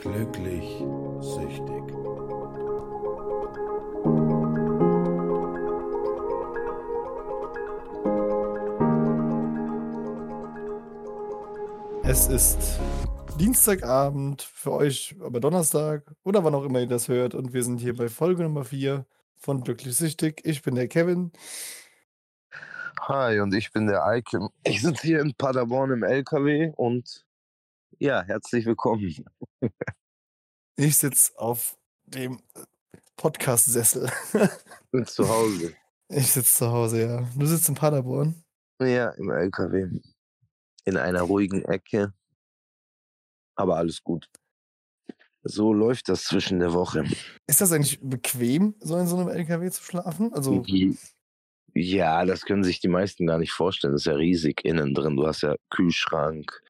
Glücklich süchtig. Es ist Dienstagabend für euch, aber Donnerstag oder wann auch immer ihr das hört. Und wir sind hier bei Folge Nummer 4 von Glücklich Süchtig. Ich bin der Kevin. Hi, und ich bin der Eike. Ich sitze hier in Paderborn im LKW und ja, herzlich willkommen. Ich sitze auf dem Podcast-Sessel. Bin zu Hause. Ich sitze zu Hause, ja. Du sitzt in Paderborn. Ja, im LKW. In einer ruhigen Ecke. Aber alles gut. So läuft das zwischen der Woche. Ist das eigentlich bequem, so in so einem LKW zu schlafen? Also, Ja, das können sich die meisten gar nicht vorstellen. Das ist ja riesig innen drin. Du hast ja Kühlschrank,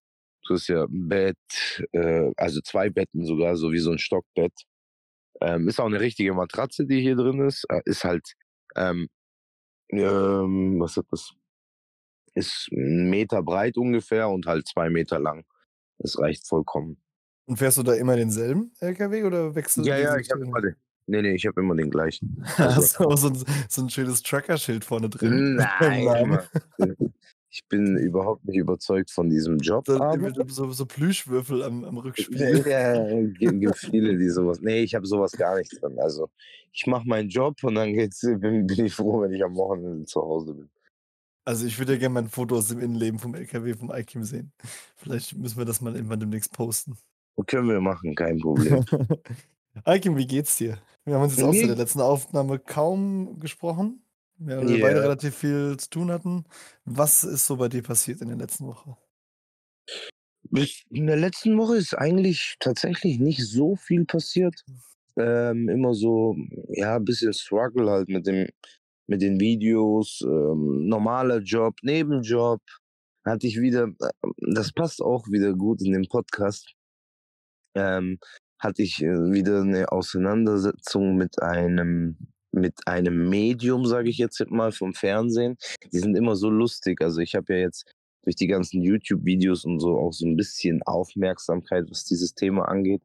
du hast ja ein Bett, äh, also zwei Betten sogar, so wie so ein Stockbett. Ähm, ist auch eine richtige Matratze, die hier drin ist. Äh, ist halt, ähm, ähm, was ist das? Ist ein Meter breit ungefähr und halt zwei Meter lang. Das reicht vollkommen. und fährst du da immer denselben LKW oder wechselst Ja, du ja, die ich habe immer den. Nee, nee, ich habe immer den gleichen. Also, Hast du auch so ein, so ein schönes Trucker-Schild vorne drin? nein. ich bin überhaupt nicht überzeugt von diesem Job. So, Aber so, so Plüschwürfel am, am Rückspiegel. ja, gibt, viele, die sowas. Nee, ich habe sowas gar nicht drin. Also ich mache meinen Job und dann geht's, bin, bin ich froh, wenn ich am Wochenende zu Hause bin. Also ich würde ja gerne mal ein Foto aus dem Innenleben vom LKW vom Ikim sehen. Vielleicht müssen wir das mal irgendwann demnächst posten. Können wir machen, kein Problem. Ikim, wie geht's dir? Wir haben uns jetzt auch seit der letzten Aufnahme kaum gesprochen, weil wir Ja. beide relativ viel zu tun hatten. Was ist so bei dir passiert in der letzten Woche? In der letzten Woche ist eigentlich tatsächlich nicht so viel passiert. Ähm, immer so, ja, ein bisschen Struggle halt mit dem, mit den Videos, ähm, normaler Job, Nebenjob. Hatte ich wieder, äh, das passt auch wieder gut in den Podcast. Ähm, hatte ich äh, wieder eine Auseinandersetzung mit einem, mit einem Medium, sage ich jetzt mal, vom Fernsehen. Die sind immer so lustig. Also ich habe ja jetzt durch die ganzen YouTube-Videos und so auch so ein bisschen Aufmerksamkeit, was dieses Thema angeht.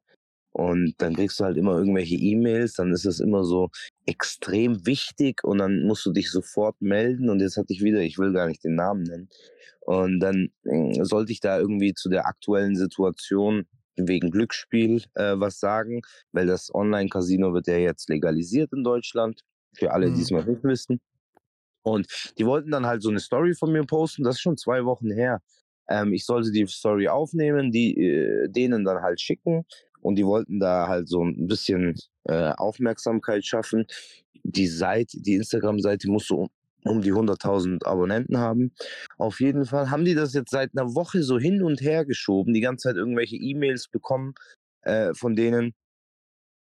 Und dann kriegst du halt immer irgendwelche E-Mails, dann ist das immer so extrem wichtig und dann musst du dich sofort melden. Und jetzt hatte ich wieder, ich will gar nicht den Namen nennen. Und dann äh, sollte ich da irgendwie zu der aktuellen Situation wegen Glücksspiel äh, was sagen, weil das Online-Casino wird ja jetzt legalisiert in Deutschland. Für alle, die es Mhm. noch nicht wissen. Und die wollten dann halt so eine Story von mir posten, das ist schon zwei Wochen her. Ähm, ich sollte die Story aufnehmen, die äh, denen dann halt schicken und die wollten da halt so ein bisschen äh, Aufmerksamkeit schaffen. Die Seite, die Instagram-Seite musste um, die 100.000 Abonnenten haben. Auf jeden Fall haben die das jetzt seit einer Woche so hin und her geschoben, die ganze Zeit irgendwelche E-Mails bekommen äh, von denen,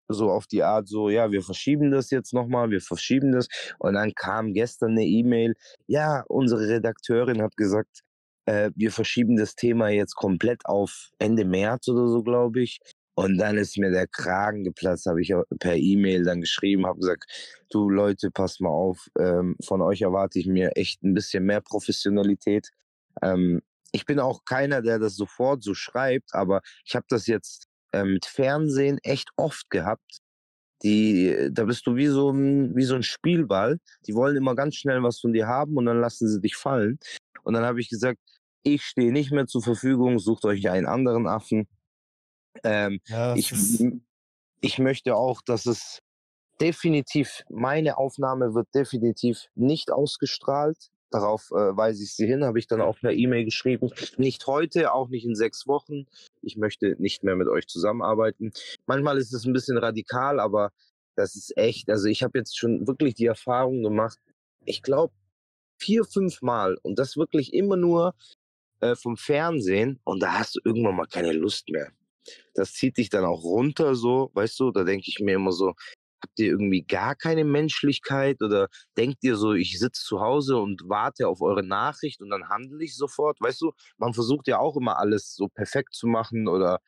so auf die Art so, ja, wir verschieben das jetzt nochmal, wir verschieben das. Und dann kam gestern eine E-Mail, ja, unsere Redakteurin hat gesagt, äh, wir verschieben das Thema jetzt komplett auf Ende März oder so, glaube ich. Und dann ist mir der Kragen geplatzt, habe ich per E-Mail dann geschrieben, habe gesagt, du Leute, passt mal auf, ähm, von euch erwarte ich mir echt ein bisschen mehr Professionalität. Ähm, ich bin auch keiner, der das sofort so schreibt, aber ich habe das jetzt äh, mit Fernsehen echt oft gehabt. Die, da bist du wie so, ein, wie so ein Spielball. Die wollen immer ganz schnell was von dir haben und dann lassen sie dich fallen. Und dann habe ich gesagt, ich stehe nicht mehr zur Verfügung, sucht euch einen anderen Affen. Ähm, Ja, ich, ich möchte auch, dass es definitiv, meine Aufnahme wird definitiv nicht ausgestrahlt. Darauf äh, weise ich sie hin, habe ich dann auch per E-Mail geschrieben. Nicht heute, auch nicht in sechs Wochen. Ich möchte nicht mehr mit euch zusammenarbeiten. Manchmal ist es ein bisschen radikal, aber das ist echt. Also ich habe jetzt schon wirklich die Erfahrung gemacht. Ich glaube vier, fünf Mal und das wirklich immer nur äh, vom Fernsehen und da hast du irgendwann mal keine Lust mehr. Das zieht dich dann auch runter, so, weißt du, da denke ich mir immer so, habt ihr irgendwie gar keine Menschlichkeit oder denkt ihr so, ich sitze zu Hause und warte auf eure Nachricht und dann handle ich sofort, weißt du, man versucht ja auch immer alles so perfekt zu machen oder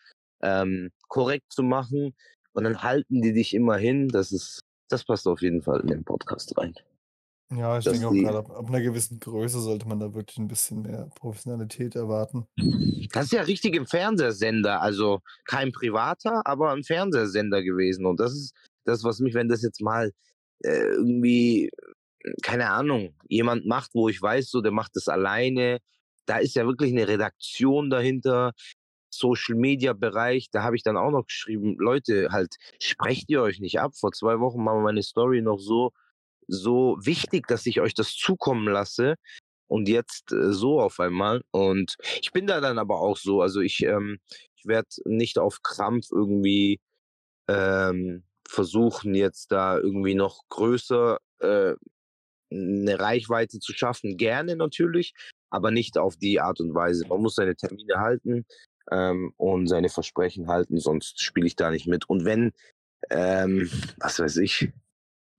ähm, korrekt zu machen und dann halten die dich immer hin, das ist, das passt auf jeden Fall in den Podcast rein. Ja, ich denke auch die grade ab ab 'ner gewissen Größe sollte man da wirklich 'n bisschen mehr Professionalität erwarten. Das ist ja richtig im Fernsehsender, also kein privater, aber 'n Fernsehsender gewesen. Und das ist das, was mich wenn das jetzt mal, äh, irgendwie, keine Ahnung, jemand macht, wo ich weiß, so, der macht das alleine. Da ist ja wirklich 'ne Redaktion dahinter, Social-Media-Bereich. Da habe ich dann auch noch geschrieben: „Leute, halt, sprecht ihr euch nicht ab? Vor 2 Wochen war meine Story noch so so wichtig, dass ich euch das zukommen lasse und jetzt, äh, so auf einmal.“ Und ich bin da dann aber auch so, also ich, ähm ich werde nicht auf Krampf irgendwie, ähm, versuchen, jetzt da irgendwie noch größer, äh, 'ne Reichweite zu schaffen. Gerne natürlich, aber nicht auf die Art und Weise. Man muss seine Termine halten, ähm, und seine Versprechen halten, sonst spiele ich da nicht mit. Und wenn, ähm, was weiß ich,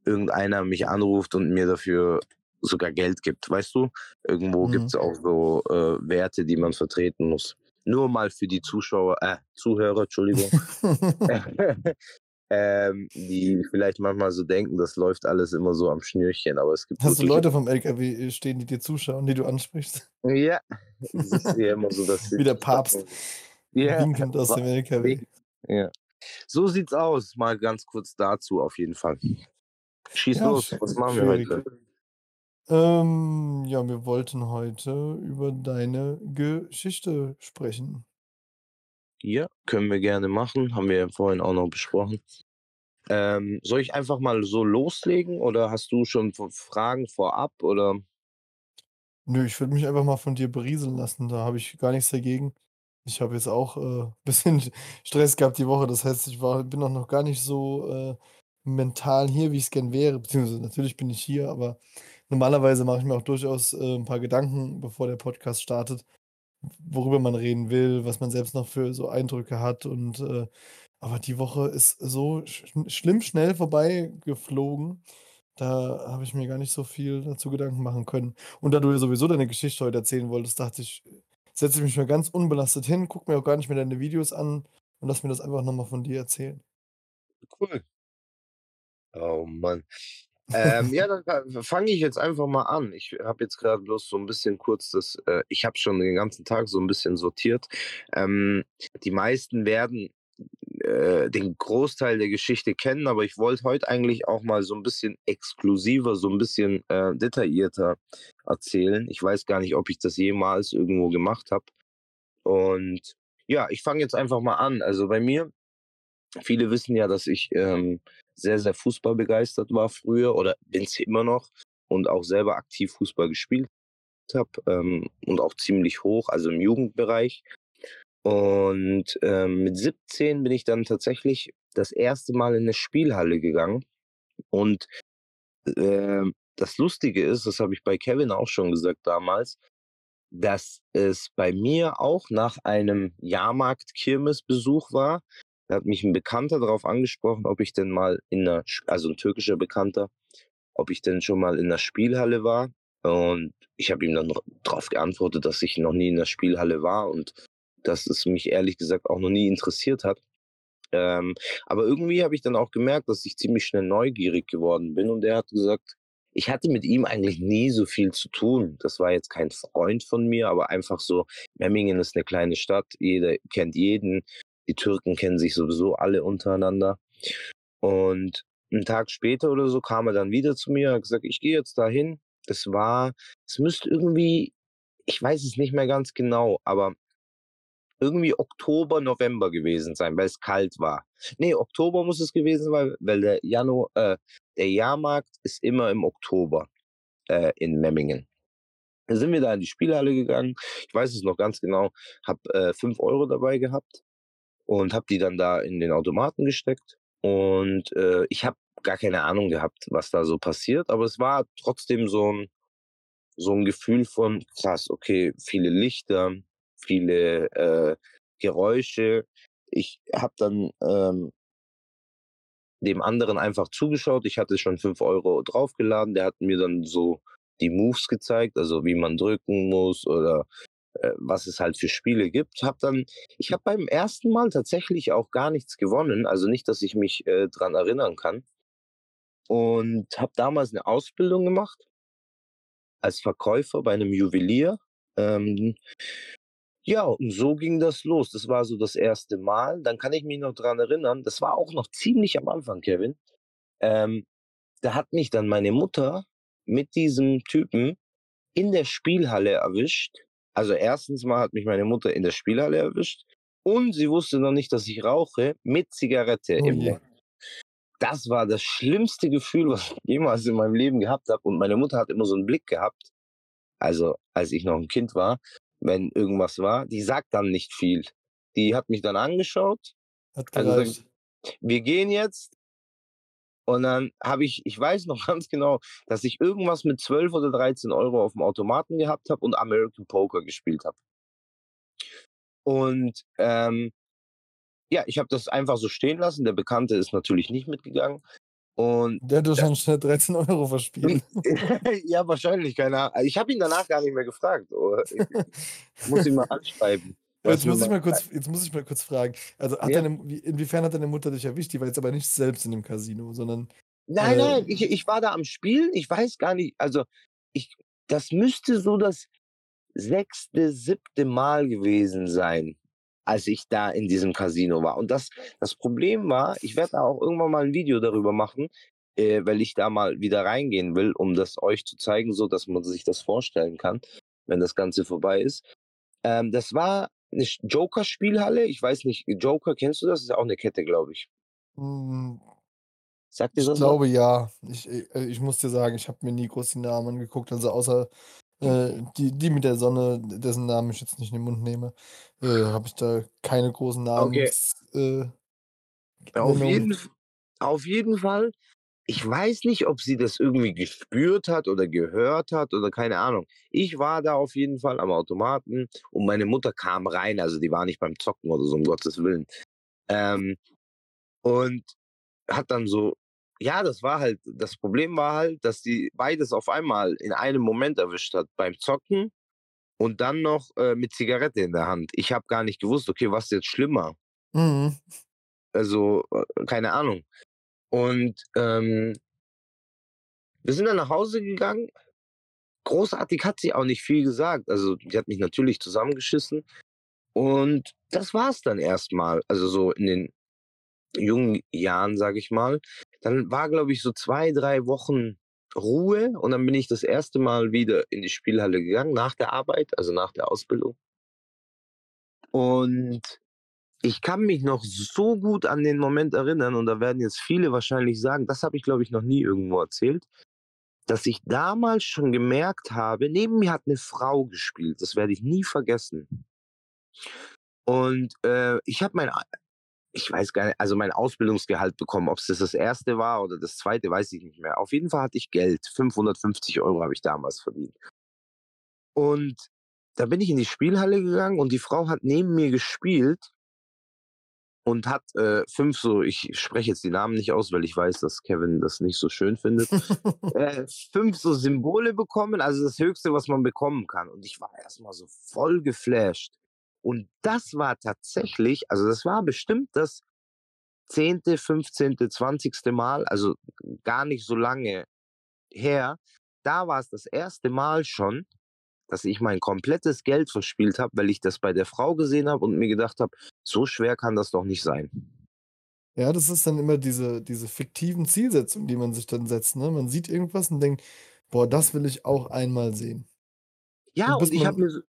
irgendeiner mich anruft und mir dafür sogar Geld gibt, weißt du? Irgendwo Mhm. gibt's auch so, äh, Werte, die man vertreten muss. Nur mal für die Zuschauer äh, Zuhörer, Entschuldigung. Ähm, die vielleicht manchmal so denken, das läuft alles immer so am Schnürchen, aber es gibt Hast du Leute vom LKW, äh, stehen, die dir zuschauen, die du ansprichst? Ja, das ist ja immer so, dass Wie der Papst, Ja, winkend aus dem LKW. Ja. So sieht's aus, mal ganz kurz dazu auf jeden Fall. Schieß Ja, los, was machen wir schwierig. heute? Ähm, ja, wir wollten heute über deine Geschichte sprechen. Ja, können wir gerne machen, haben wir ja vorhin auch noch besprochen. Ähm, soll ich einfach mal so loslegen oder hast du schon v Fragen vorab oder? Nö, ich würde mich einfach mal von dir berieseln lassen, da habe ich gar nichts dagegen. Ich habe jetzt auch, äh, bisschen Stress gehabt die Woche, das heißt, ich war bin auch noch gar nicht so, äh, mental hier, wie ich's gern wäre, beziehungsweise natürlich bin ich hier, aber normalerweise mache ich mir auch durchaus, äh, 'n paar Gedanken, bevor der Podcast startet, worüber man reden will, was man selbst noch für so Eindrücke hat und, äh aber die Woche ist so sch schlimm schnell vorbeigeflogen, da habe ich mir gar nicht so viel dazu Gedanken machen können. Und da du ja sowieso deine Geschichte heute erzählen wolltest, dachte ich, setze ich mich mal ganz unbelastet hin, gucke mir auch gar nicht mehr deine Videos an und lass mir das einfach noch mal von dir erzählen. Cool. Oh Mann. Ähm, ja, dann fa fange ich jetzt einfach mal an. Ich habe jetzt grad bloß so 'n bisschen kurz das äh, ich habe schon den ganzen Tag so 'n bisschen sortiert. Ähm, die meisten werden, äh, den Großteil der Geschichte kennen, aber ich wollte heute eigentlich auch mal so 'n bisschen exklusiver, so 'n bisschen, äh, detaillierter erzählen. Ich weiß gar nicht, ob ich das jemals irgendwo gemacht habe. Und ja, ich fange jetzt einfach mal an. Also, bei mir viele wissen ja, dass ich, ähm, sehr, sehr fußballbegeistert war früher oder bin's immer noch und auch selber aktiv Fußball gespielt habe, ähm, und auch ziemlich hoch, also im Jugendbereich. Und, ähm, mit 17 bin ich dann tatsächlich das 1. Mal in 'ne Spielhalle gegangen. Und, ähm, das Lustige ist, das habe ich bei Kevin auch schon gesagt damals, dass es bei mir auch nach einem Jahrmarkt-Kirmesbesuch war. Da hat mich 'n Bekannter drauf angesprochen, ob ich denn mal in Sch also 'n türkischer Bekannter, ob ich denn schon mal in 'ner Spielhalle war. Und ich habe ihm dann dr drauf geantwortet, dass ich noch nie in 'ner Spielhalle war und dass es mich ehrlich gesagt auch noch nie interessiert hat. Ähm, aber irgendwie habe ich dann auch gemerkt, dass ich ziemlich schnell neugierig geworden bin und er hat gesagt ich hatte mit ihm eigentlich nie so viel zu tun. Das war jetzt kein Freund von mir, aber einfach so Memmingen ist 'ne kleine Stadt, jeder kennt jeden. Die Türken kennen sich sowieso alle untereinander. Und 'n Tag später oder so kam er dann wieder zu mir, hat gesagt: „Ich gehe jetzt dahin.“ Es war es müsste irgendwie ich weiß es nicht mehr ganz genau, aber irgendwie Oktober, November gewesen sein, weil's kalt war. Ne, Oktober muss es gewesen sein, weil der Janu äh, der Jahrmarkt ist immer im Oktober, äh, in Memmingen. Da sind wir da in die Spielhalle gegangen. Ich weiß es noch ganz genau, habe, äh, 5 € dabei gehabt und habe die dann da in den Automaten gesteckt. Und, äh, ich habe gar keine Ahnung gehabt, was da so passiert, aber es war trotzdem so 'n so 'n Gefühl von: „Krass, okay, viele Lichter, viele, äh, Geräusche.“ Ich habe dann, ähm dem anderen einfach zugeschaut. Ich hatte schon 5 € draufgeladen. Der hat mir dann so die Moves gezeigt, also wie man drücken muss oder, was es halt für Spiele gibt. Habe dann ich habe beim 1. Mal tatsächlich auch gar nichts gewonnen, also nicht, dass ich mich, äh, dran erinnern kann. Und habe damals 'ne Ausbildung gemacht als Verkäufer bei einem Juwelier. Ähm, ja, und so ging das los. Das war so das erste Mal. Dann kann ich mich noch dran erinnern, das war auch noch ziemlich am Anfang, Kevin. Ähm, da hat mich dann meine Mutter mit diesem Typen in der Spielhalle erwischt. Also erstens mal hat mich meine Mutter in der Spielhalle erwischt und sie wusste noch nicht, dass ich rauche mit Zigarette Oh im. Mund. Das war das schlimmste Gefühl, was ich jemals in meinem Leben gehabt habe. Und meine Mutter hat immer so einen Blick gehabt, also als ich noch ein Kind war, wenn irgendwas war, die sagt dann nicht viel. Die hat mich dann angeschaut, Hat also gereicht. wir gehen jetzt. Und dann habe ich, ich weiß noch ganz genau, dass ich irgendwas mit 12 oder 13 Euro auf dem Automaten gehabt habe und American Poker gespielt habe. Und ähm, ja, ich habe das einfach so stehen lassen. Der Bekannte ist natürlich nicht mitgegangen. Und Der hat schnell 13 Euro verspielt. ja, wahrscheinlich, keine Ahnung. Ich habe ihn danach gar nicht mehr gefragt. Oh, Ich muss ihn mal anschreiben. Jetzt muss ich mal. kurz, jetzt muss ich mal kurz fragen. Also Ja. deine, wie, inwiefern hat deine Mutter dich erwischt? Die war jetzt aber nicht selbst in dem Casino, sondern Nein, äh, nein, ich, ich war da am Spielen. Ich weiß gar nicht. Also, ich, das müsste so das sechste, siebte Mal gewesen sein, als ich da in diesem Casino war. Und das, das Problem war, ich werde da auch irgendwann mal ein Video darüber machen, äh, weil ich da mal wieder reingehen will, um das euch zu zeigen, so dass man sich das vorstellen kann, wenn das Ganze vorbei ist. Ähm, das war eine Joker-Spielhalle. Ich weiß nicht, Joker, kennst du das? Das ist auch eine Kette, glaube ich. mh, Sagt dir ich das was? glaube ja. Ich, äh, ich muss dir sagen, ich habe mir nie groß die Namen angeguckt. Also außer äh, die, die mit der Sonne, dessen Namen ich jetzt nicht in den Mund nehme, äh, habe ich da keine großen Okay. Namensnennungen. Äh, Auf jeden, auf jeden Fall. Ich weiß nicht, ob sie das irgendwie gespürt hat oder gehört hat oder keine Ahnung. Ich war da auf jeden Fall am Automaten und meine Mutter kam rein, also die war nicht beim Zocken oder so, um Gottes Willen. Ähm, und hat dann so, ja, das war halt, das Problem war halt, dass die beides auf einmal in einem Moment erwischt hat, beim Zocken und dann noch äh, mit Zigarette in der Hand. Ich habe gar nicht gewusst, okay, was ist jetzt schlimmer? Mhm. Also, äh, keine Ahnung. Und ähm, wir sind dann nach Hause gegangen. Großartig hat sie auch nicht viel gesagt. Also, die hat mich natürlich zusammengeschissen. Und das war's dann erstmal. Also, so in den jungen Jahren, sage ich mal. Dann war, glaube ich, so zwei, drei Wochen Ruhe. Und dann bin ich das erste Mal wieder in die Spielhalle gegangen, nach der Arbeit, also nach der Ausbildung. Und ich kann mich noch so gut an den Moment erinnern, und da werden jetzt viele wahrscheinlich sagen, das habe ich, glaube ich, noch nie irgendwo erzählt, dass ich damals schon gemerkt habe, neben mir hat eine Frau gespielt. Das werde ich nie vergessen. Und äh, ich habe mein, ich weiß gar nicht, also mein Ausbildungsgehalt bekommen. Ob es das das erste war oder das zweite, weiß ich nicht mehr. Auf jeden Fall hatte ich Geld. 550 Euro habe ich damals verdient. Und da bin ich in die Spielhalle gegangen und die Frau hat neben mir gespielt und hat äh, fünf so, ich spreche jetzt die Namen nicht aus, weil ich weiß, dass Kevin das nicht so schön findet, äh, fünf so Symbole bekommen, also das Höchste, was man bekommen kann. Und ich war erstmal so voll geflasht. Und das war tatsächlich, also das war bestimmt das zehnte, 15., 20. Mal, also gar nicht so lange her. Da war es das erste Mal schon, dass ich mein komplettes Geld verspielt habe, weil ich das bei der Frau gesehen habe und mir gedacht habe, so schwer kann das doch nicht sein. Ja, das ist dann immer diese, diese fiktiven Zielsetzungen, die man sich dann setzt. Ne? Man sieht irgendwas und denkt, boah, das will ich auch einmal sehen. Ja, Und und ich habe mir so,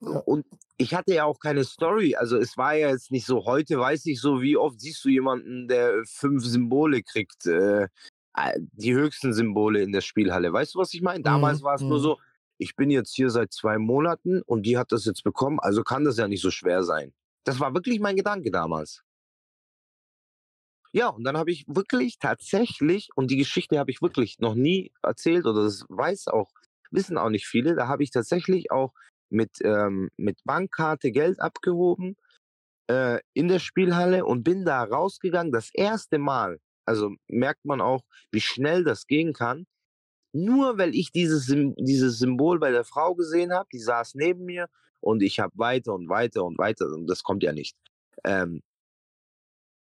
ja, und ich hatte ja auch keine Story. Also es war ja jetzt nicht so, heute weiß ich so, wie oft siehst du jemanden, der fünf Symbole kriegt, äh, äh, die höchsten Symbole in der Spielhalle. Weißt du, was ich meine? Damals mhm, war es nur mhm. so, ich bin jetzt hier seit zwei Monaten und die hat das jetzt bekommen, also kann das ja nicht so schwer sein. Das war wirklich mein Gedanke damals. Ja, und dann habe ich wirklich tatsächlich, und die Geschichte habe ich wirklich noch nie erzählt oder das weiß auch, wissen auch nicht viele, da habe ich tatsächlich auch mit, ähm, mit Bankkarte Geld abgehoben äh, in der Spielhalle und bin da rausgegangen, das erste Mal. Also merkt man auch, wie schnell das gehen kann. Nur weil ich dieses, dieses Symbol bei der Frau gesehen habe, die saß neben mir und ich habe weiter und weiter und weiter und das kommt ja nicht. Ähm,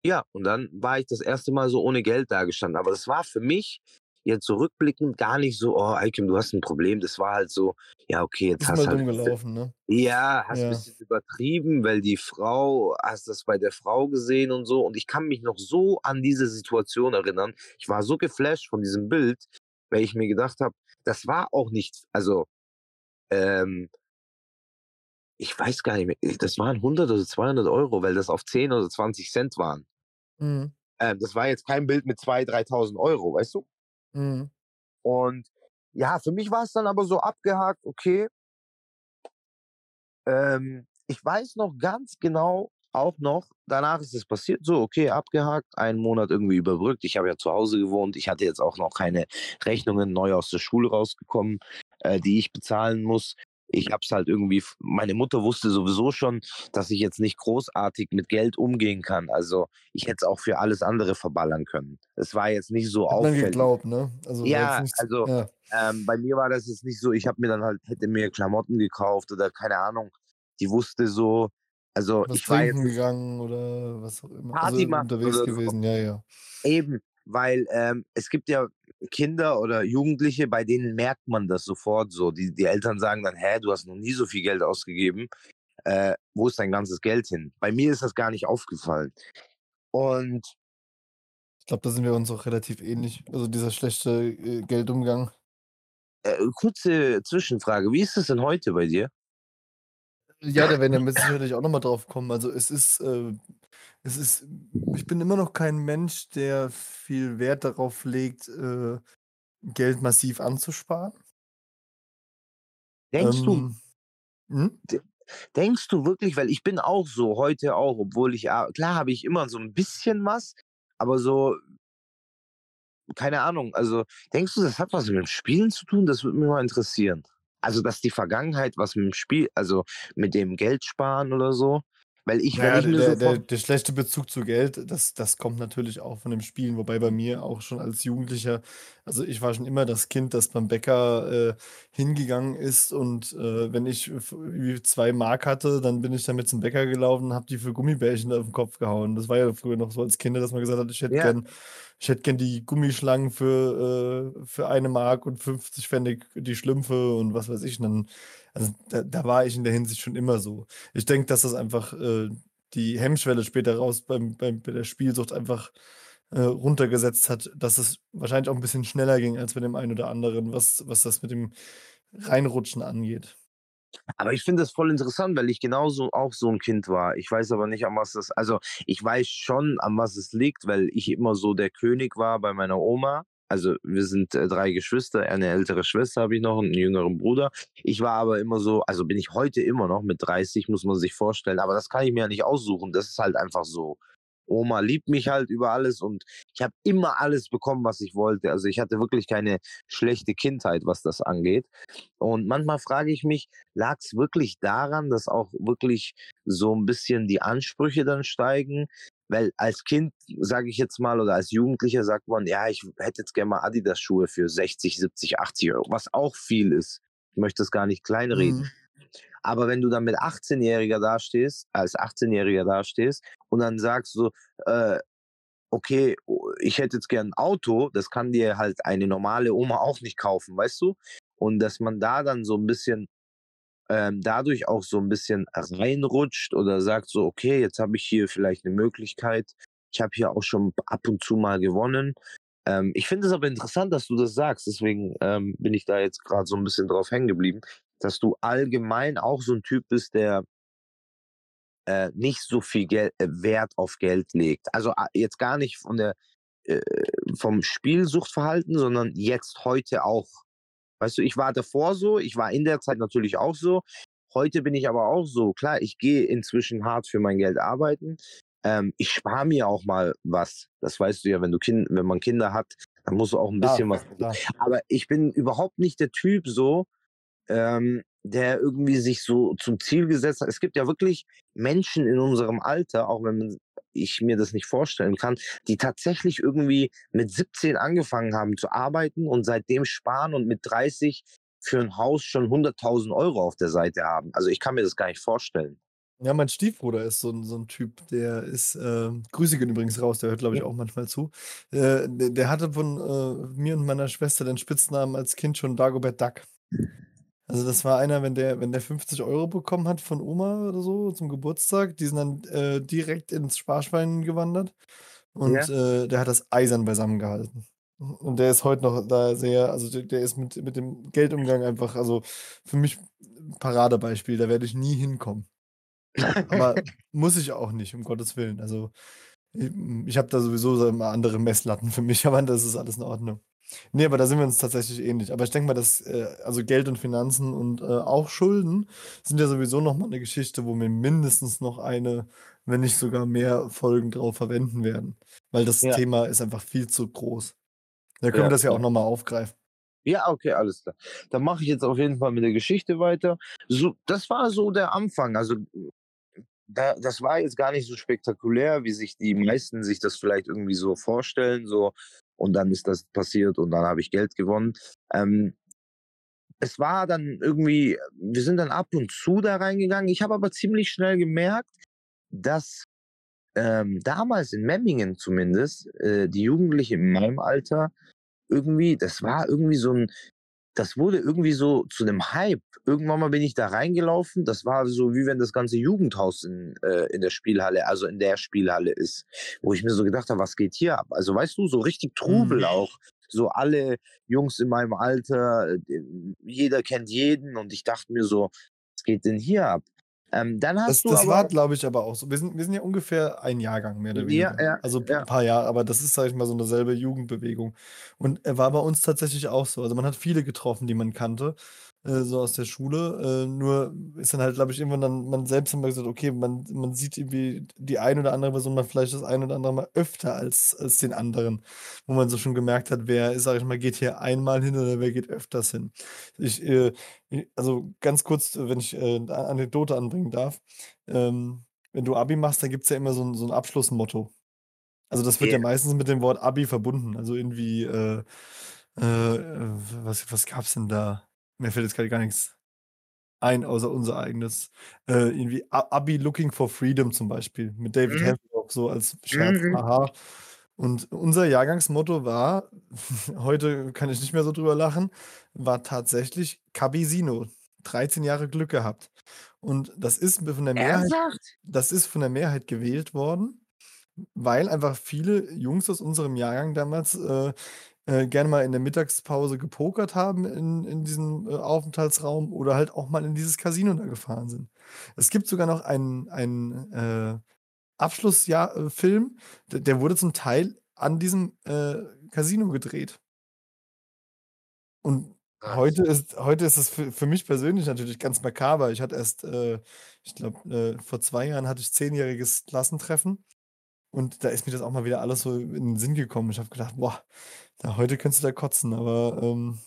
ja, und dann war ich das erste Mal so ohne Geld dagestanden. Aber das war für mich jetzt zurückblickend gar nicht so, oh, Eikim, du hast ein Problem. Das war halt so, ja, okay, jetzt Ist hast mal halt ein bisschen, gelaufen, ne? ja, hast ein Ja. bisschen übertrieben, weil die Frau, hast das bei der Frau gesehen und so. Und ich kann mich noch so an diese Situation erinnern. Ich war so geflasht von diesem Bild, weil ich mir gedacht habe, das war auch nicht, also, ähm, ich weiß gar nicht mehr, das waren 100 oder 200 Euro, weil das auf 10 oder 20 Cent waren. Mhm. Ähm, das war jetzt kein Bild mit 2.000, 3.000 Euro, weißt du? Mhm. Und ja, für mich war es dann aber so abgehakt, okay. Ähm, ich weiß noch ganz genau, auch noch, danach ist es passiert, so, okay, abgehakt, einen Monat irgendwie überbrückt. Ich habe ja zu Hause gewohnt. Ich hatte jetzt auch noch keine Rechnungen neu aus der Schule rausgekommen, äh, die ich bezahlen muss. Ich habe es halt irgendwie, meine Mutter wusste sowieso schon, dass ich jetzt nicht großartig mit Geld umgehen kann. Also ich hätte es auch für alles andere verballern können. Es war jetzt nicht so Hat man auffällig. geglaubt, ne? Also Ja, nicht, also ja. ähm, bei mir war das jetzt nicht so, ich habe mir dann halt, hätte mir Klamotten gekauft oder keine Ahnung. Die wusste so, also was ich war jetzt gegangen oder was auch immer. Party Also unterwegs so. gewesen, ja, ja. Eben, weil ähm, es gibt ja Kinder oder Jugendliche, bei denen merkt man das sofort so. Die, die Eltern sagen dann, hä, du hast noch nie so viel Geld ausgegeben. Äh, wo ist dein ganzes Geld hin? Bei mir ist das gar nicht aufgefallen. Und Ich glaube, da sind wir uns auch relativ ähnlich. Also dieser schlechte äh, Geldumgang. äh, kurze Zwischenfrage, wie ist es denn heute bei dir? Ja, da werden wir mit sicherlich auch nochmal drauf kommen. Also es ist, äh, es ist, ich bin immer noch kein Mensch, der viel Wert darauf legt, äh, Geld massiv anzusparen. Denkst du, Ähm, hm? Denkst du wirklich, weil ich bin auch so, heute auch, obwohl ich, a- klar habe ich immer so ein bisschen was, aber so, keine Ahnung, also denkst du, das hat was mit dem Spielen zu tun? Das würde mich mal interessieren. Also, dass die Vergangenheit was mit dem Spiel, also mit dem Geld sparen oder so, weil ich, Naja, ich der, der, der schlechte Bezug zu Geld, das, das kommt natürlich auch von dem Spielen, wobei bei mir auch schon als Jugendlicher, also ich war schon immer das Kind, das beim Bäcker äh, hingegangen ist und äh, wenn ich zwei Mark hatte, dann bin ich damit zum Bäcker gelaufen und habe die für Gummibärchen auf den Kopf gehauen. Das war ja früher noch so als Kinder, dass man gesagt hat, ich hätte ja, gern, ich hätte gern die Gummischlangen für, äh, für eine Mark und 50 Pfennig die Schlümpfe und was weiß ich. Und dann, also da, da war ich in der Hinsicht schon immer so. Ich denke, dass das einfach äh, die Hemmschwelle später raus beim, beim, bei der Spielsucht einfach äh, runtergesetzt hat, dass es wahrscheinlich auch ein bisschen schneller ging als bei dem einen oder anderen, was, was das mit dem Reinrutschen angeht. Aber ich finde das voll interessant, weil ich genauso auch so ein Kind war. Ich weiß aber nicht, an was das, also ich weiß schon, an was es liegt, weil ich immer so der König war bei meiner Oma. Also wir sind äh, drei Geschwister, eine ältere Schwester habe ich noch und einen jüngeren Bruder. Ich war aber immer so, also bin ich heute immer noch mit 30, muss man sich vorstellen, aber das kann ich mir ja nicht aussuchen. Das ist halt einfach so. Oma liebt mich halt über alles und ich habe immer alles bekommen, was ich wollte. Also ich hatte wirklich keine schlechte Kindheit, was das angeht. Und manchmal frage ich mich, lag es wirklich daran, dass auch wirklich so ein bisschen die Ansprüche dann steigen? Weil als Kind, sage ich jetzt mal, oder als Jugendlicher sagt man, ja, ich hätte jetzt gerne mal Adidas-Schuhe für 60, 70, 80 Euro, was auch viel ist. Ich möchte das gar nicht kleinreden. Mhm. Aber wenn du dann mit 18-Jähriger dastehst, als 18-Jähriger dastehst und dann sagst du, äh, okay, o- ich hätte jetzt gern ein Auto, das kann dir halt eine normale Oma auch nicht kaufen, weißt du? Und dass man da dann so ein bisschen ähm, dadurch auch so ein bisschen reinrutscht oder sagt so, okay, jetzt habe ich hier vielleicht eine Möglichkeit. Ich habe hier auch schon ab und zu mal gewonnen. Ähm, ich finde es aber interessant, dass du das sagst. Deswegen ähm, bin ich da jetzt gerade so ein bisschen drauf hängen geblieben, dass du allgemein auch so ein Typ bist, der äh, nicht so viel Gel äh, Wert auf Geld legt. Also jetzt gar nicht von der äh, vom Spielsuchtverhalten, sondern jetzt heute auch. Weißt du, ich war davor so, ich war in der Zeit natürlich auch so. Heute bin ich aber auch so. Klar, ich gehe inzwischen hart für mein Geld arbeiten. Ähm, ich spare mir auch mal was. Das weißt du ja, wenn du kind, wenn man Kinder hat, dann musst du auch ein bisschen was. klar. Aber ich bin überhaupt nicht der Typ so, ähm, der irgendwie sich so zum Ziel gesetzt hat. Es gibt ja wirklich Menschen in unserem Alter, auch wenn ich mir das nicht vorstellen kann, die tatsächlich irgendwie mit 17 angefangen haben zu arbeiten und seitdem sparen und mit 30 für ein Haus schon 100.000 Euro auf der Seite haben. Also ich kann mir das gar nicht vorstellen. Ja, mein Stiefbruder ist so 'n so 'n Typ, der ist, ähm Grüße gehen übrigens raus, der hört, glaube ich, auch manchmal zu. Äh, der der hatte von, äh, mir und meiner Schwester den Spitznamen als Kind schon Dagobert Duck. Also, das war einer, wenn der wenn der 50 € bekommen hat von Oma oder so zum Geburtstag, die sind dann, äh, direkt ins Sparschwein gewandert und, Ja. äh, der hat das eisern beisammen gehalten. Und der ist heute noch da sehr also, der der ist mit mit dem Geldumgang einfach also, für mich Paradebeispiel, da werde ich nie hinkommen. Aber muss ich auch nicht, um Gottes Willen. Also, hm, ich habe da sowieso so immer andere Messlatten für mich, aber das ist alles in Ordnung. Ne, aber da sind wir uns tatsächlich ähnlich. Aber ich denke mal, dass, äh also, Geld und Finanzen und, äh, auch Schulden sind ja sowieso noch mal 'ne Geschichte, wo wir mindestens noch eine, wenn nicht sogar mehr Folgen drauf verwenden werden, weil das Ja. Thema ist einfach viel zu groß. Da können wir Ja, das ja auch ja. noch mal aufgreifen. Ja, okay, alles klar. Dann mache ich jetzt auf jeden Fall mit der Geschichte weiter. So, das war so der Anfang. Also, da das war jetzt gar nicht so spektakulär, wie sich die meisten sich das vielleicht irgendwie so vorstellen, so und dann ist das passiert und dann habe ich Geld gewonnen. Ähm es war dann irgendwie wir sind dann ab und zu da reingegangen. Ich habe aber ziemlich schnell gemerkt, dass, ähm, damals in Memmingen zumindest, äh, die Jugendlichen in meinem Alter irgendwie das war irgendwie so 'n das wurde irgendwie so zu 'nem Hype. Irgendwann mal bin ich da reingelaufen, das war so, wie wenn das ganze Jugendhaus in äh, in der Spielhalle also, in der Spielhalle ist, wo ich mir so gedacht habe: „Was geht hier ab?“ Also, weißt du, so richtig Trubel Mhm. auch. So alle Jungs in meinem Alter, äh, jeder kennt jeden und ich dachte mir so: „Was geht denn hier ab?“ Ähm, dann Das hast du das war, aber glaube ich, aber auch so. Wir sind wir sind ja ungefähr ein Jahrgang mehr oder Ja, weniger. ja, Also, p ja. paar Jahre, aber das ist, sage ich mal, so 'ne selbe Jugendbewegung. Und, äh, war bei uns tatsächlich auch so. Also, man hat viele getroffen, die man kannte, äh, so aus der Schule. Äh, nur ist dann halt, glaube ich, irgendwann dann man selbst mal gesagt: „Okay, man man sieht irgendwie die ein oder andere Person mal vielleicht das ein oder andere Mal öfter als als den anderen.“ Wo man so schon gemerkt hat, wer, sage ich mal, geht hier einmal hin oder wer geht öfters hin. Ich, äh also, ganz kurz, wenn ich, äh, 'ne Anekdote anbringen darf. Ähm, wenn du Abi machst, dann gibt's ja immer so 'n so 'n Abschlussmotto. Also, das wird ja Ja. meistens mit dem Wort Abi verbunden. Also, irgendwie, äh äh, was was gab's denn da? Mir fällt jetzt grade gar nix ein, außer unser eigenes. Äh, irgendwie Abi Looking for Freedom zum Beispiel mit David Mhm. Hasselhoff so als Scherz, Mhm. haha. Und unser Jahrgangsmotto war heute kann ich nicht mehr so drüber lachen, war tatsächlich Cabisino. 13 Jahre Glück gehabt. Und das ist von der Mehrheit Ernsthaft? das ist von der Mehrheit gewählt worden, weil einfach viele Jungs aus unserem Jahrgang damals, äh, äh, gerne mal in der Mittagspause gepokert haben in in diesem, äh, Aufenthaltsraum oder halt auch mal in dieses Casino da gefahren sind. Es gibt sogar noch einen einen, äh, Abschlussjahr äh, Film, d der wurde zum Teil an diesem, äh, Casino gedreht. Und heute ist heute ist es für für mich persönlich natürlich ganz makaber. Ich hatte erst, ich glaube, vor 2 Jahren hatte ich zehnjähriges Klassentreffen und da ist mir das auch mal wieder alles so in den Sinn gekommen. Ich habe gedacht: „Boah, ja, heute könntest du da kotzen.“ Aber, ähm,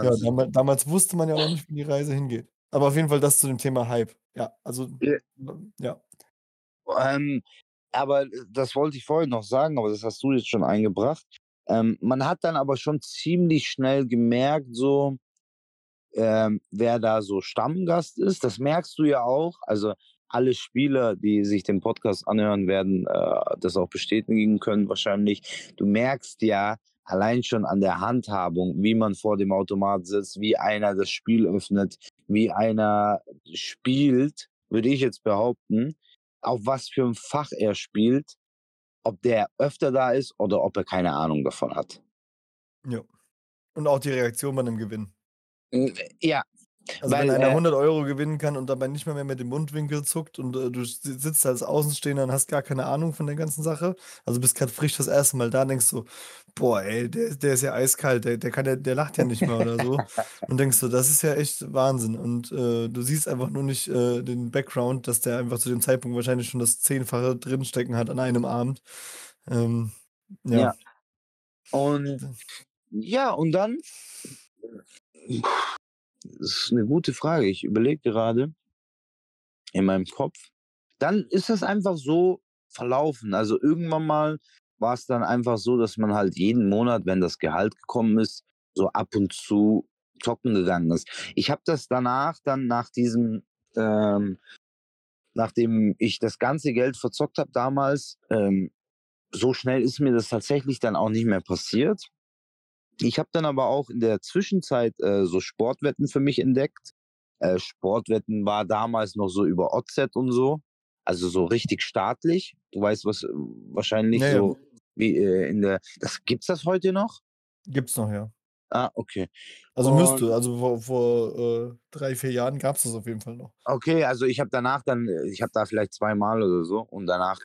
ja, Wahnsinn. dama damals wusste man ja auch noch nicht, wo die Reise hingeht. Aber auf jeden Fall das zu dem Thema Hype. Ja, also, Ja. ja. Ähm, aber das wollte ich vorhin noch sagen, aber das hast du jetzt schon eingebracht. Ähm, man hat dann aber schon ziemlich schnell gemerkt so, ähm, wer da so Stammgast ist. Das merkst du ja auch. Also, alle Spieler, die sich den Podcast anhören, werden, äh, das auch bestätigen können wahrscheinlich. Du merkst ja allein schon an der Handhabung, wie man vor dem Automat sitzt, wie einer das Spiel öffnet, wie einer spielt, würde ich jetzt behaupten, auf was für 'n Fach er spielt, ob der öfter da ist oder ob er keine Ahnung davon hat. Ja. Und auch die Reaktion bei 'nem Gewinn. Ja, Also, wenn weil, einer äh 100 € gewinnen kann und dabei nicht mal mehr mit dem Mundwinkel zuckt und, äh, du si sitzt da als Außenstehender und hast gar keine Ahnung von der ganzen Sache. Also, bist grad frisch das 1. Mal da und denkst so: „Boah, ey, der der ist ja eiskalt, der der kann ja der lacht ja nicht mal oder so.“ Und denkst so: „Das ist ja echt Wahnsinn.“ Und, äh, du siehst einfach nur nicht, äh, den Background, dass der einfach zu dem Zeitpunkt wahrscheinlich schon das Zehnfache drinstecken hat an einem Abend. Ähm, ja. Ja. Und ja, und dann das ist 'ne gute Frage. Ich überlege gerade in meinem Kopf. Dann ist das einfach so verlaufen. Also, irgendwann mal war's dann einfach so, dass man halt jeden Monat, wenn das Gehalt gekommen ist, so ab und zu zocken gegangen ist. Ich habe das danach dann nach diesem, ähm nachdem ich das ganze Geld verzockt habe damals, ähm, so schnell ist mir das tatsächlich dann auch nicht mehr passiert. Ich habe dann aber auch in der Zwischenzeit äh, so Sportwetten für mich entdeckt. Äh, Sportwetten war damals noch so über OZ und so, also so richtig staatlich. Du weißt was wahrscheinlich Ja, ja. so wie äh, in der. Das gibt's das heute noch? Gibt's noch, ja. Ah, okay. Also Und- müsste, also vor, vor äh, drei, vier Jahren gab es das auf jeden Fall noch. Okay, also ich habe danach dann, äh, ich habe da vielleicht zweimal oder so und danach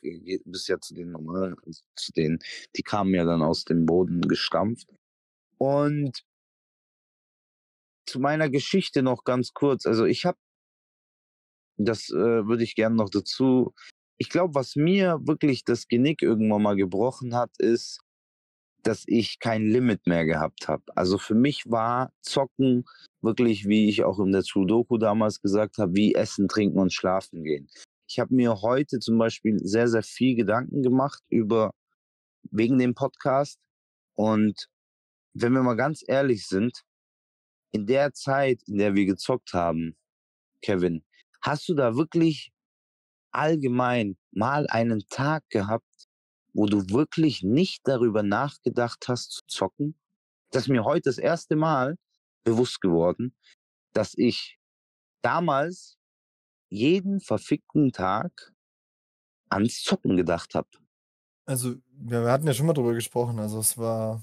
bis ja zu den normalen, also zu denen, die kamen ja dann aus dem Boden gestampft. Und zu meiner Geschichte noch ganz kurz. Also ich habe, das äh, würde ich gerne noch dazu. Ich glaube, was mir wirklich das Genick irgendwann mal gebrochen hat, ist, dass ich kein Limit mehr gehabt habe. Also für mich war Zocken wirklich, wie ich auch in der Sudoku damals gesagt habe, wie Essen, Trinken und Schlafen gehen. Ich habe mir heute zum Beispiel sehr, sehr viel Gedanken gemacht über wegen dem Podcast. Und wenn wir mal ganz ehrlich sind, in der Zeit, in der wir gezockt haben, Kevin, hast du da wirklich allgemein mal einen Tag gehabt, wo du wirklich nicht darüber nachgedacht hast zu zocken? Das ist mir heute das erste Mal bewusst geworden, dass ich damals jeden verfickten Tag ans Zocken gedacht habe. Also, wir hatten ja schon mal drüber gesprochen. Also, es war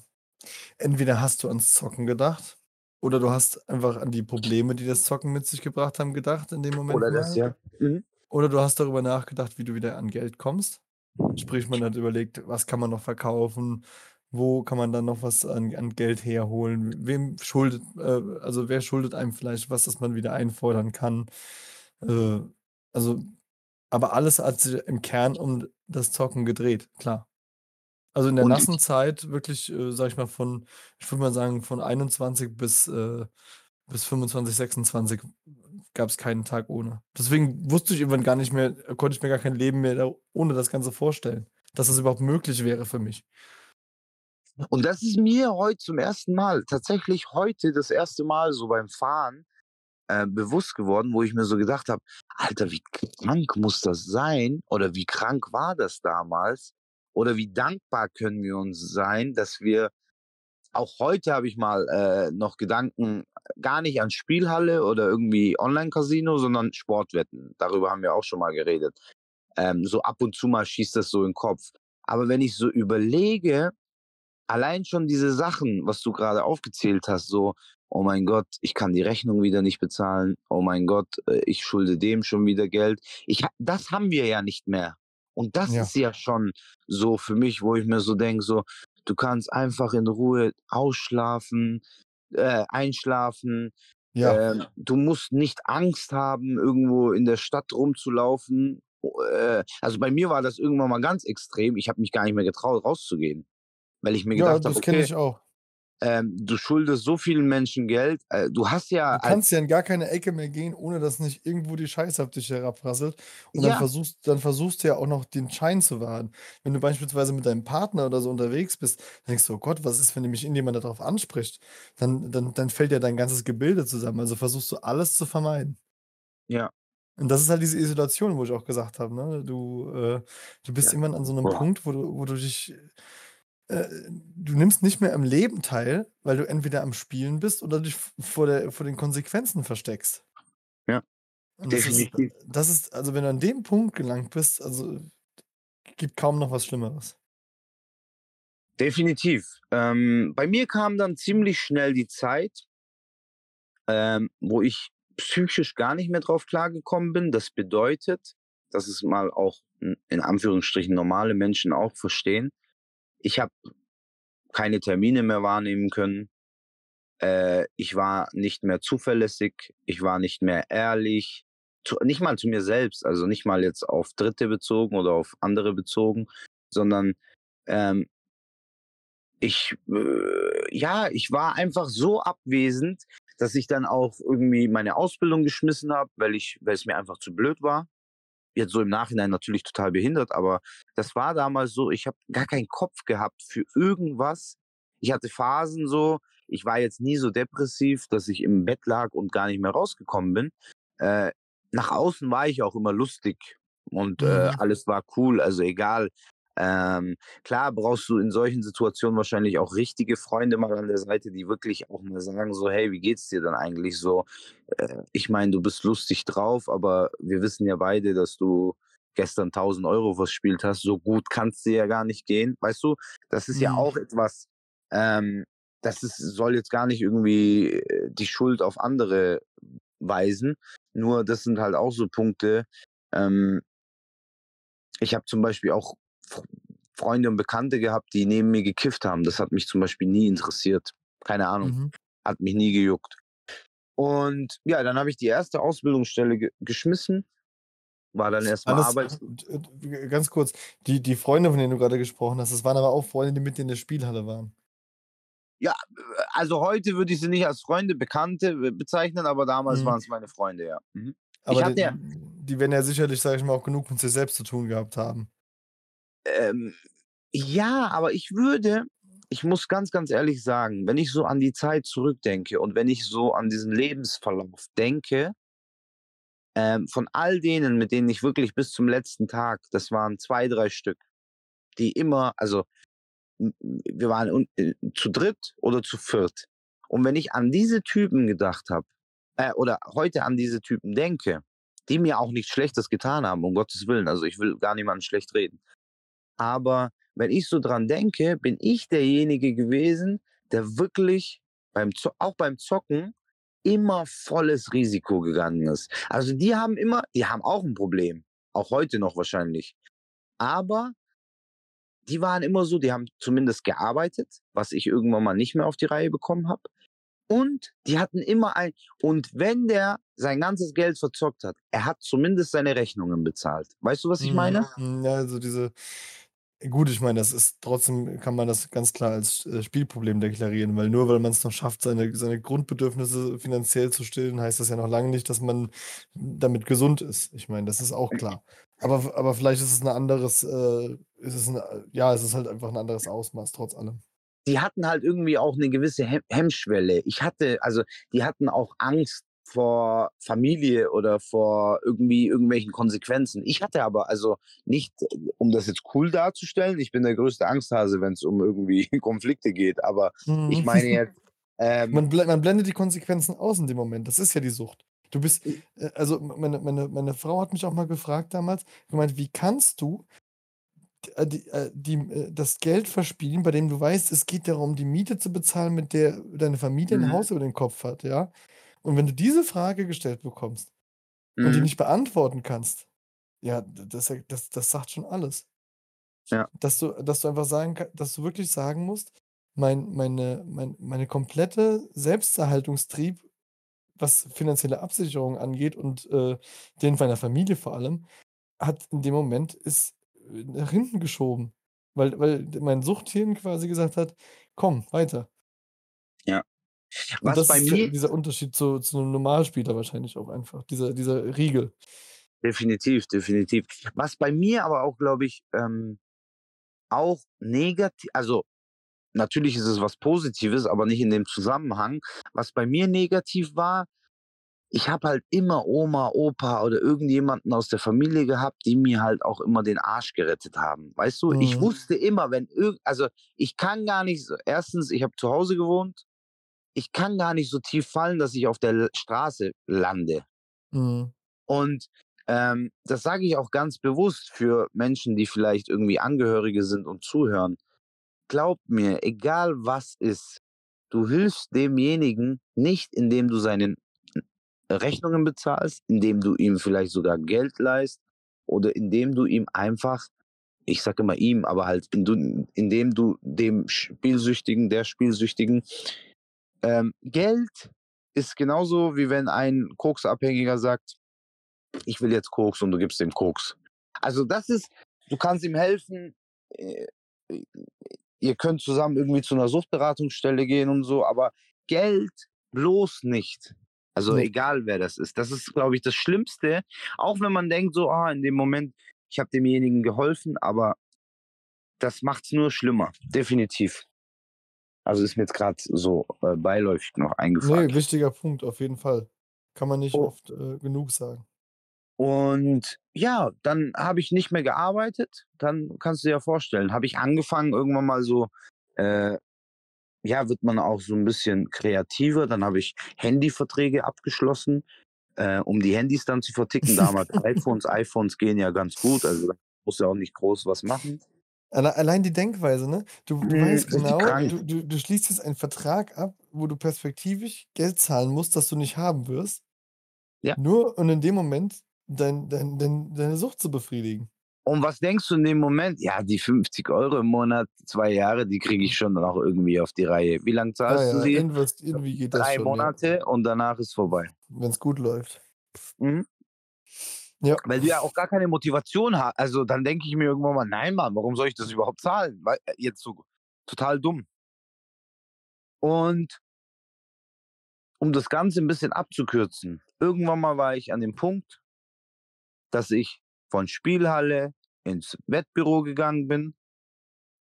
entweder hast du ans Zocken gedacht oder du hast einfach an die Probleme, die das Zocken mit sich gebracht haben, gedacht in dem Moment Oder mal. das, ja. Mhm. Oder du hast darüber nachgedacht, wie du wieder an Geld kommst. Sprich, man hat überlegt, was kann man noch verkaufen? Wo kann man dann noch was an, an Geld herholen? Wem schuldet, äh, also wer schuldet einem vielleicht was, das man wieder einfordern kann? Äh, also, aber alles hat sich im Kern um das Zocken gedreht, klar. Also in der Und nassen Zeit wirklich, äh, sag ich mal, von, ich würde mal sagen, von 21 bis, äh, bis 25, 26 gab es keinen Tag ohne. Deswegen wusste ich irgendwann gar nicht mehr, konnte ich mir gar kein Leben mehr da ohne das Ganze vorstellen, dass das überhaupt möglich wäre für mich. Und das ist mir heute zum ersten Mal, tatsächlich heute das erste Mal so beim Fahren äh, bewusst geworden, wo ich mir so gedacht habe, Alter, wie krank muss das sein? Oder wie krank war das damals? Oder wie dankbar können wir uns sein, dass wir, auch heute habe ich mal äh, noch Gedanken, gar nicht an Spielhalle oder irgendwie Online-Casino, sondern Sportwetten. Darüber haben wir auch schon mal geredet. Ähm, so ab und zu mal schießt das so in den Kopf. Aber wenn ich so überlege, allein schon diese Sachen, was du gerade aufgezählt hast, so, oh mein Gott, ich kann die Rechnung wieder nicht bezahlen, oh mein Gott, äh, ich schulde dem schon wieder Geld. Ich, das haben wir ja nicht mehr. Und das Ja. ist ja schon so für mich, wo ich mir so denke, so, du kannst einfach in Ruhe ausschlafen, äh, einschlafen. Ja, Ähm, du musst nicht Angst haben, irgendwo in der Stadt rumzulaufen. Äh, also bei mir war das irgendwann mal ganz extrem. Ich habe mich gar nicht mehr getraut, rauszugehen. Weil ich mir ja, gedacht habe, das kenne okay, ich auch. Ähm, du schuldest so vielen Menschen Geld. Äh, du hast ja Du kannst ja in gar keine Ecke mehr gehen, ohne dass nicht irgendwo die Scheiße auf dich herabrasselt. Und dann ja, versuchst, dann versuchst du ja auch noch den Schein zu wahren. Wenn du beispielsweise mit deinem Partner oder so unterwegs bist, dann denkst du, oh Gott, was ist, wenn mich irgendjemand darauf anspricht? Dann, dann, dann fällt ja dein ganzes Gebilde zusammen. Also versuchst du alles zu vermeiden. ja, Und das ist halt diese Isolation, wo ich auch gesagt habe, ne? Du, äh, du bist ja. irgendwann an so einem Boah. Punkt, wo du, wo du dich, äh, du nimmst nicht mehr am Leben teil, weil du entweder am Spielen bist oder dich vor, der, vor den Konsequenzen versteckst. Ja, Und das ist, definitiv. das ist, also wenn du an dem Punkt gelangt bist, also gibt kaum noch was Schlimmeres. Definitiv. Ähm, bei mir kam dann ziemlich schnell die Zeit, ähm, wo ich psychisch gar nicht mehr drauf klargekommen bin. Das bedeutet, dass es mal auch in Anführungsstrichen normale Menschen auch verstehen. Ich habe keine Termine mehr wahrnehmen können. Äh, ich war nicht mehr zuverlässig. Ich war nicht mehr ehrlich. Zu, nicht mal zu mir selbst, also nicht mal jetzt auf Dritte bezogen oder auf andere bezogen, sondern ähm, ich, äh, ja, ich war einfach so abwesend, dass ich dann auch irgendwie meine Ausbildung geschmissen habe, weil ich, weil es mir einfach zu blöd war. Jetzt so im Nachhinein natürlich total behindert, aber das war damals so, ich habe gar keinen Kopf gehabt für irgendwas. Ich hatte Phasen so, ich war jetzt nie so depressiv, dass ich im Bett lag und gar nicht mehr rausgekommen bin. Äh, nach außen war ich auch immer lustig und äh, Mhm. alles war cool, also egal. Ähm, klar brauchst du in solchen Situationen wahrscheinlich auch richtige Freunde mal an der Seite, die wirklich auch mal sagen so: „Hey, wie geht's dir denn eigentlich so? Äh, ich meine, du bist lustig drauf, aber wir wissen ja beide, dass du gestern 1.000 € verspielt hast. So gut kann's dir ja gar nicht gehen.“ Weißt du? Das ist ja Mhm. auch etwas, ähm, das ist soll jetzt gar nicht irgendwie, äh, die Schuld auf andere weisen. Nur das sind halt auch so Punkte, ähm ich habe zum Beispiel auch Freunde und Bekannte gehabt, die neben mir gekifft haben. Das hat mich zum Beispiel nie interessiert. Keine Ahnung, Mhm. hat mich nie gejuckt. Und ja, dann habe ich die erste Ausbildungsstelle ge geschmissen, war dann erst mal Alles arbeits d d ganz kurz, die die Freunde, von denen du grade gesprochen hast, das waren aber auch Freunde, die mit dir in der Spielhalle waren? Ja, also heute würde ich sie nicht als Freunde, Bekannte be bezeichnen, aber damals Mhm. waren's meine Freunde, ja. Mhm. Aber d hatte ja die werden ja sicherlich, sage ich mal, auch genug mit sich selbst zu tun gehabt haben. Ähm, ja, aber ich würde ich muss ganz, ganz ehrlich sagen, wenn ich so an die Zeit zurückdenke und wenn ich so an diesen Lebensverlauf denke ähm, von all denen, mit denen ich wirklich bis zum letzten Tag das waren 2, 3 Stück, die immer also, wir waren äh, zu dritt oder zu viert. Und wenn ich an diese Typen gedacht habe, äh, oder heute an diese Typen denke, die mir auch nichts Schlechtes getan haben, um Gottes Willen, also ich will gar niemanden schlecht reden. Aber wenn ich so dran denke, bin ich derjenige gewesen, der wirklich beim auch beim Zocken immer volles Risiko gegangen ist. Also, die haben immer die haben auch 'n Problem, auch heute noch wahrscheinlich. Aber die waren immer so, die haben zumindest gearbeitet, was ich irgendwann mal nicht mehr auf die Reihe bekommen habe. Und die hatten immer ein und wenn der sein ganzes Geld verzockt hat, er hat zumindest seine Rechnungen bezahlt. Weißt du, was ich Mhm, meine? ja, also diese gut, ich meine, das ist trotzdem kann man das ganz klar als, äh, Spielproblem deklarieren, weil nur weil man's noch schafft, seine seine Grundbedürfnisse finanziell zu stillen, heißt das ja noch lange nicht, dass man damit gesund ist. Ich meine, das ist auch klar. Aber aber vielleicht ist es 'n anderes, äh ist es 'n äh, ja, es ist halt einfach 'n anderes Ausmaß trotz allem. Die hatten halt irgendwie auch 'ne gewisse Hem Hemmschwelle. Ich hatte also, die hatten auch Angst vor Familie oder vor irgendwie irgendwelchen Konsequenzen. Ich hatte aber also nicht, um das jetzt cool darzustellen, ich bin der größte Angsthase, wenn's um irgendwie Konflikte geht, aber ich Mhm. meine jetzt, ähm Man blen man blendet die Konsequenzen aus in dem Moment. Das ist ja die Sucht. Du bist äh, also meine meine meine Frau hat mich auch mal gefragt damals, gemeint: „Wie kannst du äh, die äh, die das Geld verspielen, bei dem du weißt, es geht darum, die Miete zu bezahlen, mit der deine Familie 'n Mhm. Haus über den Kopf hat“, ja? Und wenn du diese Frage gestellt bekommst und die Mhm. nicht beantworten kannst, ja, das das das sagt schon alles. Ja. Dass du dass du einfach sagen dass du wirklich sagen musst: „Mein meine mein meine komplette Selbsterhaltungstrieb, was finanzielle Absicherung angeht und, äh, den meiner Familie vor allem, hat in dem Moment ist, äh, nach hinten geschoben“, weil weil mein Suchthirn quasi gesagt hat: „Komm, weiter.“ Ja. Und Was das bei ist mir dieser Unterschied zu zu 'nem Normalspieler wahrscheinlich auch einfach, dieser dieser Riegel. Definitiv, definitiv. Was bei mir aber auch, glaube ich, ähm, auch negati also, natürlich ist es was Positives, aber nicht in dem Zusammenhang. Was bei mir negativ war, ich habe halt immer Oma, Opa oder irgendjemanden aus der Familie gehabt, die mir halt auch immer den Arsch gerettet haben. Weißt du, ich Mhm. wusste immer, wenn irgend also, ich kann gar nicht so 1., ich habe zu Hause gewohnt, ich kann gar nicht so tief fallen, dass ich auf der Straße lande. Mhm. Und, ähm, das sage ich auch ganz bewusst für Menschen, die vielleicht irgendwie Angehörige sind und zuhören. Glaub mir, egal was ist, du hilfst demjenigen nicht, indem du seinen Rechnungen bezahlst, indem du ihm vielleicht sogar Geld leihst oder indem du ihm einfach ich sage immer ihm, aber halt indem du dem Spielsüchtigen der Spielsüchtigen ähm, Geld ist genauso, wie wenn ein Koksabhängiger sagt: „Ich will jetzt Koks“ und du gibst ihm Koks. Also, das ist du kannst ihm helfen, äh, ihr könnt zusammen irgendwie zu 'ner Suchtberatungsstelle gehen und so, aber Geld bloß nicht. Also, Ne. egal wer das ist. Das ist, glaube ich, das Schlimmste, auch wenn man denkt so: „Ah, in dem Moment, ich habe demjenigen geholfen“, aber das macht's nur schlimmer, definitiv. Also, ist mir jetzt grad so, äh, beiläufig noch eingefallen. Ne, wichtiger Punkt auf jeden Fall. Kann man nicht Oh. oft, äh, genug sagen. Und ja, dann habe ich nicht mehr gearbeitet. Dann kannst du dir ja vorstellen, habe ich angefangen irgendwann mal so, äh, ja, wird man auch so ein bisschen kreativer. Dann habe ich Handyverträge abgeschlossen, äh, um die Handys dann zu verticken. Damals iPhones, iPhones gehen ja ganz gut, also da musst du ja auch nicht groß was machen. Alle allein die Denkweise, ne? Du du Mhm, weißt genau, du du du schließt jetzt einen Vertrag ab, wo du perspektivisch Geld zahlen musst, das du nicht haben wirst. Ja. Nur und in dem Moment dein dein dein deine Sucht zu befriedigen. Und was denkst du in dem Moment? Ja, die 50 Euro im Monat, 2 Jahre, die kriege ich schon noch irgendwie auf die Reihe. Wie lang Ja, zahlst du ja, sie? irgendwas irgendwie geht das 3 schon, ja, Monate und danach ist vorbei. wenn's gut läuft. Mhm. Ja. Weil du ja auch gar keine Motivation hast. Also dann denke ich mir irgendwann mal, nein, Mann, warum soll ich das überhaupt zahlen? Weil äh, jetzt so total dumm. Und um das Ganze ein bisschen abzukürzen, irgendwann mal war ich an dem Punkt, dass ich von Spielhalle ins Wettbüro gegangen bin,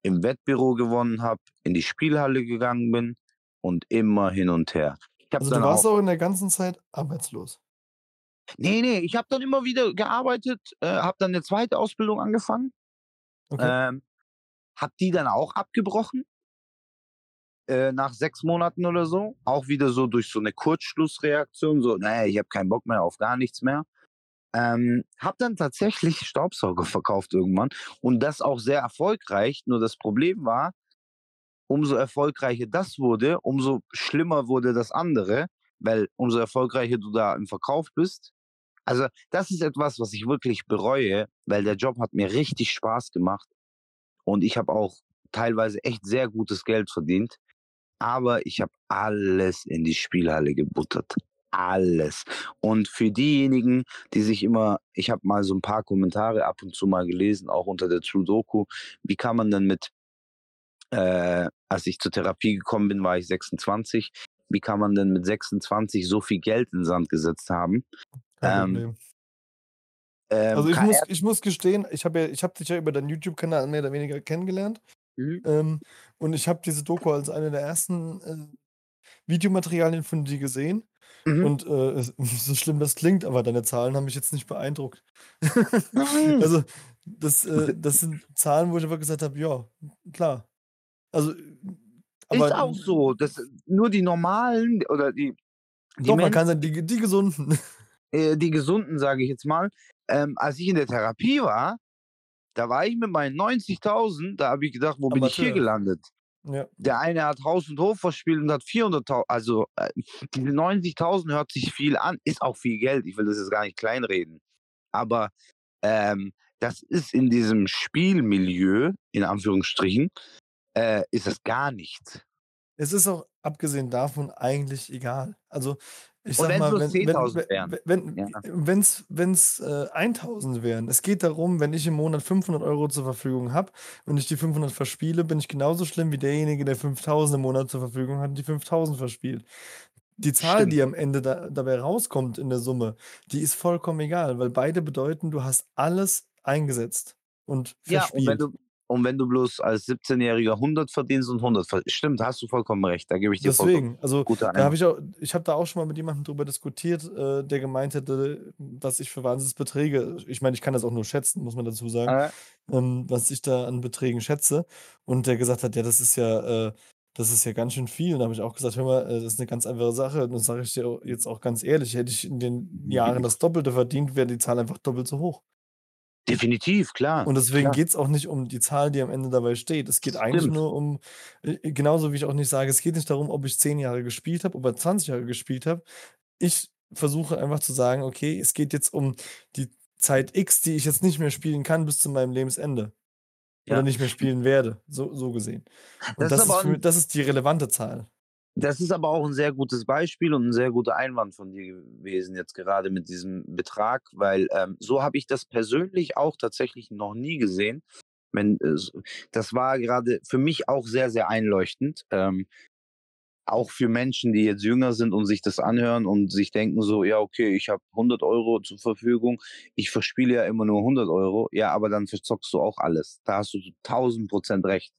im Wettbüro gewonnen habe, in die Spielhalle gegangen bin und immer hin und her. Also, du warst auch auch in der ganzen Zeit arbeitslos? Ne, ne, ich habe dann immer wieder gearbeitet, äh, habe dann 'ne zweite Ausbildung angefangen. Okay. Ähm, habe die dann auch abgebrochen. Äh, nach 6 Monaten oder so. Auch wieder so durch so 'ne Kurzschlussreaktion, so: „Ne, ich habe keinen Bock mehr auf gar nichts mehr.“ Ähm, habe dann tatsächlich Staubsauger verkauft irgendwann und das auch sehr erfolgreich. Nur das Problem war, umso erfolgreicher das wurde, umso schlimmer wurde das andere, weil umso erfolgreicher du da im Verkauf bist also, das ist etwas, was ich wirklich bereue, weil der Job hat mir richtig Spaß gemacht und ich habe auch teilweise echt sehr gutes Geld verdient, aber ich habe alles in die Spielhalle gebuttert. Alles. Und für diejenigen, die sich immer ich habe mal so 'n paar Kommentare ab und zu mal gelesen, auch unter der True Doku. Wie kann man denn mit äh, als ich zur Therapie gekommen bin, war ich 26. Wie kann man denn mit 26 so viel Geld in den Sand gesetzt haben? Kein Ähm ähm, Also, ich muss ich muss gestehen, ich habe ja ich habe dich ja über deinen YouTube-Kanal mehr oder weniger kennengelernt. Mhm. Ähm, und ich habe diese Doku als eine der ersten, äh, Videomaterialien von dir gesehen. Mhm. Und, äh, so schlimm das klingt, aber deine Zahlen haben mich jetzt nicht beeindruckt. Also, das äh, das sind Zahlen, wo ich einfach gesagt habe: „Ja, klar.“ Also, aber Ist auch so. Das nur die normalen oder die die Doch, man kann sagen, die die Gesunden. äh, die Gesunden, sage ich jetzt mal. Ähm, als ich in der Therapie war, da war ich mit meinen 90.000, da habe ich gedacht: „Wo bin ich hier Amateur. gelandet?“ Ja. Der eine hat Haus und Hof verspielt und hat 400.000 also, äh, diese 90.000 hört sich viel an, ist auch viel Geld. Ich will das jetzt gar nicht kleinreden. Aber, ähm, das ist in diesem Spielmilieu, in Anführungsstrichen, äh, ist das gar nichts. Es ist auch abgesehen davon eigentlich egal. Also, ich wenn's mal, wenn wenn 10.000 we wären. we wenn Ja. wenn's wenn's, äh, 1.000 wären. Es geht darum, wenn ich im Monat 500 € zur Verfügung habe und ich die 500 verspiele, bin ich genauso schlimm wie derjenige, der 5.000 im Monat zur Verfügung hat und die 5.000 verspielt. Die Zahl, Stimmt. die am Ende da dabei rauskommt in der Summe, die ist vollkommen egal, weil beide bedeuten, du hast alles eingesetzt und Ja, und wenn verspielt. du und wenn du bloß als 17-Jähriger 100 verdienst und 100 ver stimmt, hast du vollkommen recht, da gebe ich dir vollkommen Deswegen, also, guter da habe ich auch ich habe da auch schon mal mit jemandem drüber diskutiert, äh, der gemeint hätte, was ich für Wahnsinnsbeträge ich meine, ich kann das auch nur schätzen, muss man dazu sagen, Äh. ähm, was ich da an Beträgen schätze. Und der gesagt hat: „Ja, das ist ja äh, das ist ja ganz schön viel.“ Und da habe ich auch gesagt: „Hör mal, äh, das ist 'ne ganz einfache Sache.“ Und das sage ich dir jetzt auch ganz ehrlich, hätte ich in den Jahren das Doppelte verdient, wäre die Zahl einfach doppelt so hoch. Definitiv, klar, Und deswegen klar. geht's auch nicht um die Zahl, die am Ende dabei steht. Es geht eigentlich Stimmt. nur um äh, genauso wie ich auch nicht sage, es geht nicht darum, ob ich 10 Jahre gespielt habe, oder 20 Jahre gespielt habe. Ich versuche einfach zu sagen: „Okay, es geht jetzt um die Zeit X, die ich jetzt nicht mehr spielen kann bis zu meinem Lebensende oder Ja. nicht mehr spielen werde“, so so gesehen. Und Das ist das ist aber für das ist die relevante Zahl. Das ist aber auch 'n sehr gutes Beispiel und 'n sehr guter Einwand von dir gewesen jetzt gerade mit diesem Betrag, weil, ähm, so habe ich das persönlich auch tatsächlich noch nie gesehen. Wenn es das war gerade für mich auch sehr, sehr einleuchtend, ähm, auch für Menschen, die jetzt jünger sind und sich das anhören und sich denken so: „Ja, okay, ich habe 100 € zur Verfügung. Ich verspiele ja immer nur 100 €.“ Ja, aber dann verzockst du auch alles. Da hast du 1000 % recht.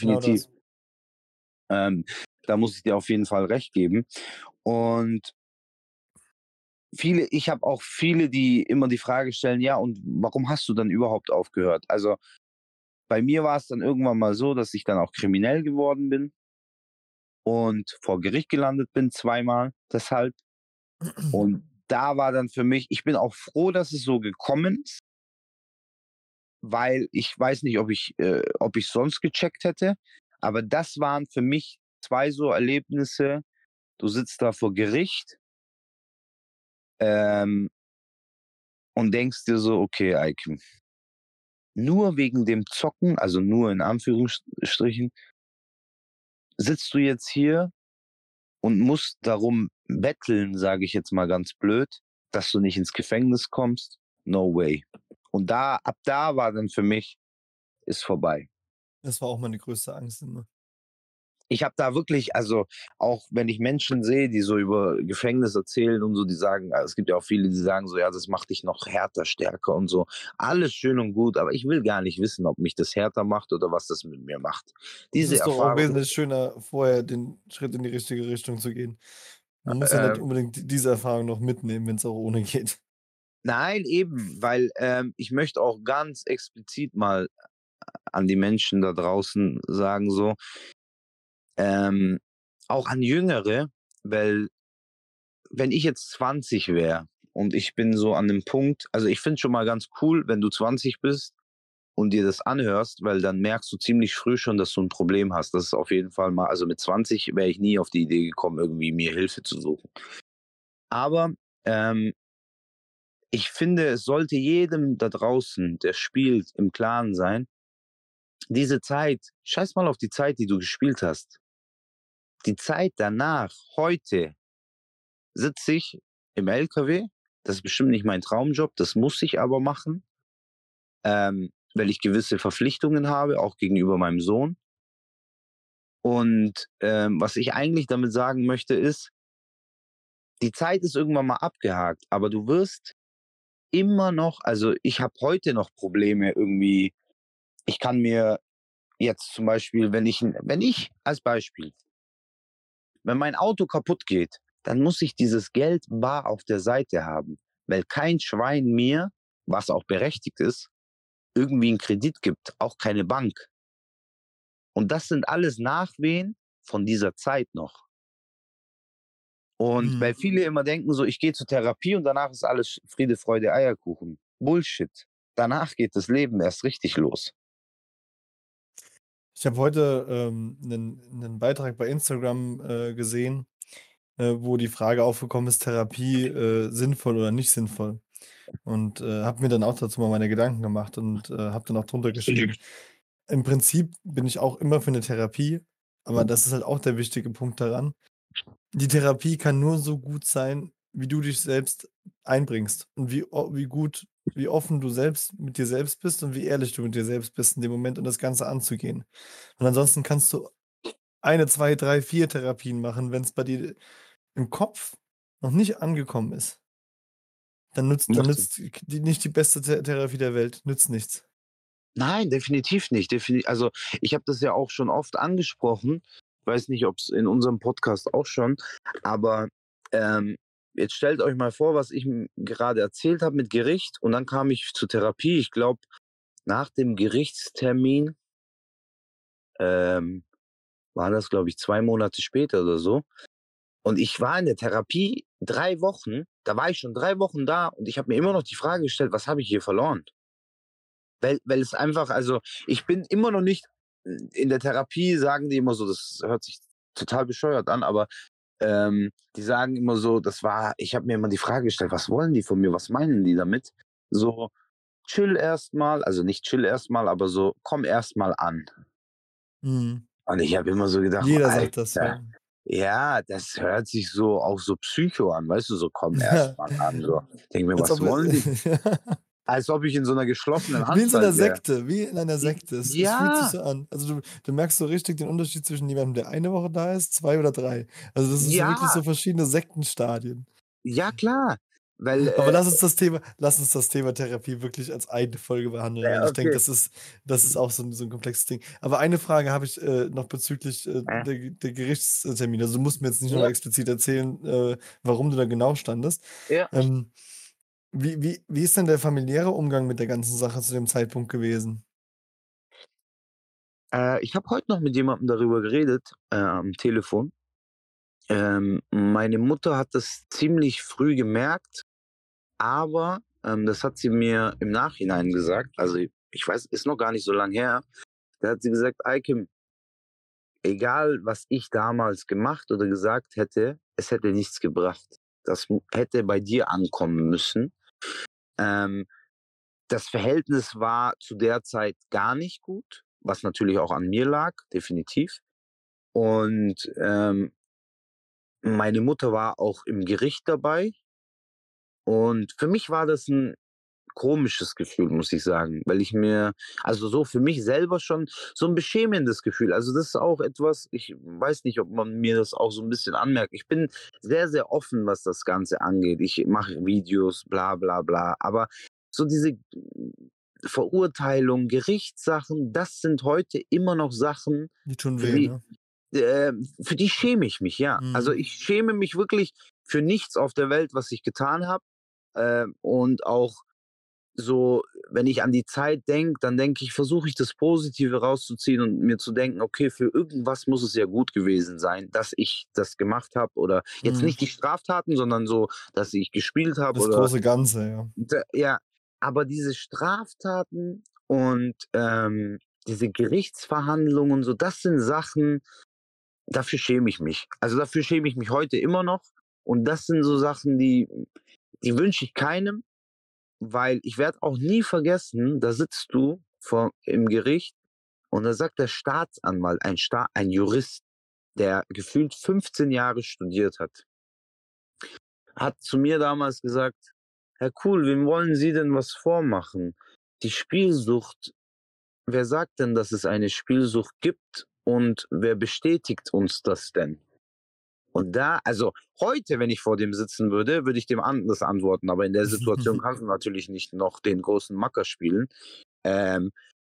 Genau Definitiv. das. Ähm, da muss ich dir auf jeden Fall recht geben. Und viele, ich habe auch viele, die immer die Frage stellen, ja, und warum hast du dann überhaupt aufgehört? Also bei mir war es dann irgendwann mal so, dass ich dann auch kriminell geworden bin und vor Gericht gelandet bin, zweimal deshalb. Und da war dann für mich, ich bin auch froh, dass es so gekommen ist, weil ich weiß nicht, ob ich, äh, ob ich sonst gecheckt hätte, aber das waren für mich zwei so Erlebnisse. Du sitzt da vor Gericht ähm, und denkst dir so, okay, Ike, nur wegen dem Zocken, also nur in Anführungsstrichen, sitzt du jetzt hier und musst darum betteln, sage ich jetzt mal ganz blöd, dass du nicht ins Gefängnis kommst. No way. Und da, ab da war dann für mich, ist vorbei. Das war auch meine größte Angst immer ich habe da wirklich, also auch wenn ich Menschen sehe, die so über Gefängnis erzählen und so, die sagen, also es gibt ja auch viele, die sagen so, ja, das macht dich noch härter, stärker und so. Alles schön und gut, aber ich will gar nicht wissen, ob mich das härter macht oder was das mit mir macht. Diese es ist Erfahrung, doch auch wesentlich schöner, vorher den Schritt in die richtige Richtung zu gehen. Man muss äh, ja nicht ähm unbedingt diese Erfahrung noch mitnehmen, wenn es auch ohne geht. Nein, eben, weil ähm, ich möchte auch ganz explizit mal an die Menschen da draußen sagen, so, ähm, auch an Jüngere, weil wenn ich jetzt 20 wäre und ich bin so an dem Punkt, also ich finde schon mal ganz cool, wenn du 20 bist und dir das anhörst, weil dann merkst du ziemlich früh schon, dass du ein Problem hast. Das ist auf jeden Fall mal, also mit 20 wäre ich nie auf die Idee gekommen, irgendwie mir Hilfe zu suchen. Aber ähm, ich finde, es sollte jedem da draußen, der spielt, im Klaren sein, diese Zeit, scheiß mal auf die Zeit, die du gespielt hast die Zeit danach, heute, sitze ich im LKW. Das ist bestimmt nicht mein Traumjob, das muss ich aber machen, ähm, weil ich gewisse Verpflichtungen habe, auch gegenüber meinem Sohn. Und ähm, was ich eigentlich damit sagen möchte, ist, die Zeit ist irgendwann mal abgehakt, aber du wirst immer noch, also ich habe heute noch Probleme irgendwie. Ich kann mir jetzt zum Beispiel, wenn ich, wenn ich als Beispiel wenn mein Auto kaputt geht, dann muss ich dieses Geld bar auf der Seite haben, weil kein Schwein mir, was auch berechtigt ist, irgendwie einen Kredit gibt, auch keine Bank. Und das sind alles Nachwehen von dieser Zeit noch. Und mhm. weil viele immer denken so, ich gehe zur Therapie und danach ist alles Friede, Freude, Eierkuchen. Bullshit. Danach geht das Leben erst richtig los. Ich habe heute ähm, einen Beitrag bei Instagram äh, gesehen, äh, wo die Frage aufgekommen ist, Therapie äh, sinnvoll oder nicht sinnvoll. Und äh, habe mir dann auch dazu mal meine Gedanken gemacht und äh, habe dann auch drunter geschrieben. Im Prinzip bin ich auch immer für eine Therapie, aber das ist halt auch der wichtige Punkt daran. Die Therapie kann nur so gut sein, wie du dich selbst einbringst und wie, wie gut wie offen du selbst mit dir selbst bist und wie ehrlich du mit dir selbst bist in dem Moment und das Ganze anzugehen. Und ansonsten kannst du eine, zwei, drei, vier Therapien machen, wenn es bei dir im Kopf noch nicht angekommen ist. Dann nutzt, dann nützt die, nicht die beste Therapie der Welt, nützt nichts. Nein, definitiv nicht. Also ich habe das ja auch schon oft angesprochen. Ich weiß nicht, ob es in unserem Podcast auch schon, aber ähm, jetzt stellt euch mal vor, was ich gerade erzählt habe mit Gericht und dann kam ich zur Therapie. Ich glaube, nach dem Gerichtstermin ähm, war das, glaube ich, zwei Monate später oder so. Und ich war in der Therapie drei Wochen, da war ich schon drei Wochen da und ich habe mir immer noch die Frage gestellt, was habe ich hier verloren? Weil, weil es einfach, also ich bin immer noch nicht in der Therapie, sagen die immer so, das hört sich total bescheuert an, aber ähm, die sagen immer so, das war, ich habe mir immer die Frage gestellt, was wollen die von mir, was meinen die damit? So, chill erstmal, also nicht chill erstmal, aber so, komm erstmal an. Mhm. Und ich habe immer so gedacht, jeder Alter, sagt das. Ja. Ja, das hört sich so auch so psycho an, weißt du, so komm erstmal an. So. Denk mir, was wollen die? als ob ich in so einer geschlossenen Hand Wie in so einer Sekte, wie in einer Sekte. Es, ja. es fühlt sich so an. Also du, du, merkst so richtig den Unterschied zwischen jemandem, der eine Woche da ist, zwei oder drei. Also das sind ja. so wirklich so verschiedene Sektenstadien. Ja, klar. weil. Aber Äh, lass uns das Thema, lass uns das Thema Therapie wirklich als eine Folge behandeln, ja, weil ich denke, okay. das ist, das ist auch so ein, so ein komplexes Ding. Aber eine Frage habe ich äh, noch bezüglich äh, Äh, der, der Gerichtstermine. Also du musst mir jetzt nicht nochmal ja, explizit erzählen, äh, warum du da genau standest. ja. Ähm, wie, wie, wie ist denn der familiäre Umgang mit der ganzen Sache zu dem Zeitpunkt gewesen? Äh, ich habe heute noch mit jemandem darüber geredet, äh, am Telefon. Ähm, meine Mutter hat das ziemlich früh gemerkt, aber ähm, das hat sie mir im Nachhinein gesagt. Also ich weiß, ist noch gar nicht so lange her. Da hat sie gesagt, Eikim, egal was ich damals gemacht oder gesagt hätte, es hätte nichts gebracht. Das hätte bei dir ankommen müssen. Ähm, das Verhältnis war zu der Zeit gar nicht gut, was natürlich auch an mir lag, definitiv. Und ähm, meine Mutter war auch im Gericht dabei. Und für mich war das ein komisches Gefühl, muss ich sagen, weil ich mir, also so für mich selber schon so ein beschämendes Gefühl. Also das ist auch etwas, ich weiß nicht, ob man mir das auch so ein bisschen anmerkt. Ich bin sehr, sehr offen, was das Ganze angeht. Ich mache Videos, bla bla bla. Aber so diese Verurteilung, Gerichtssachen, das sind heute immer noch Sachen, Die tun für weh, die, ne? äh, für die schäme ich mich, ja. Also Mhm. ich schäme mich wirklich für nichts auf der Welt, was ich getan habe. Äh, und auch so, wenn ich an die Zeit denke, dann denke ich, versuche ich das Positive rauszuziehen und mir zu denken, okay, für irgendwas muss es ja gut gewesen sein, dass ich das gemacht habe. Oder jetzt Mhm. nicht die Straftaten, sondern so, dass ich gespielt habe Das oder große Ganze, ja. da, ja, aber diese Straftaten und ähm, diese Gerichtsverhandlungen und so, das sind Sachen, dafür schäme ich mich. Also dafür schäme ich mich heute immer noch. Und das sind so Sachen, die, die wünsche ich keinem, weil ich werde auch nie vergessen, da sitzt du vor, im Gericht und da sagt der Staatsanwalt, ein, Sta ein Jurist, der gefühlt 15 Jahre studiert hat, hat zu mir damals gesagt, Herr Kuhl, wem wollen Sie denn was vormachen? Die Spielsucht, wer sagt denn, dass es eine Spielsucht gibt und wer bestätigt uns das denn? Und da, also heute, wenn ich vor dem sitzen würde, würde ich dem anders antworten, aber in der Situation kannst du natürlich nicht noch den großen Macker spielen. Ähm,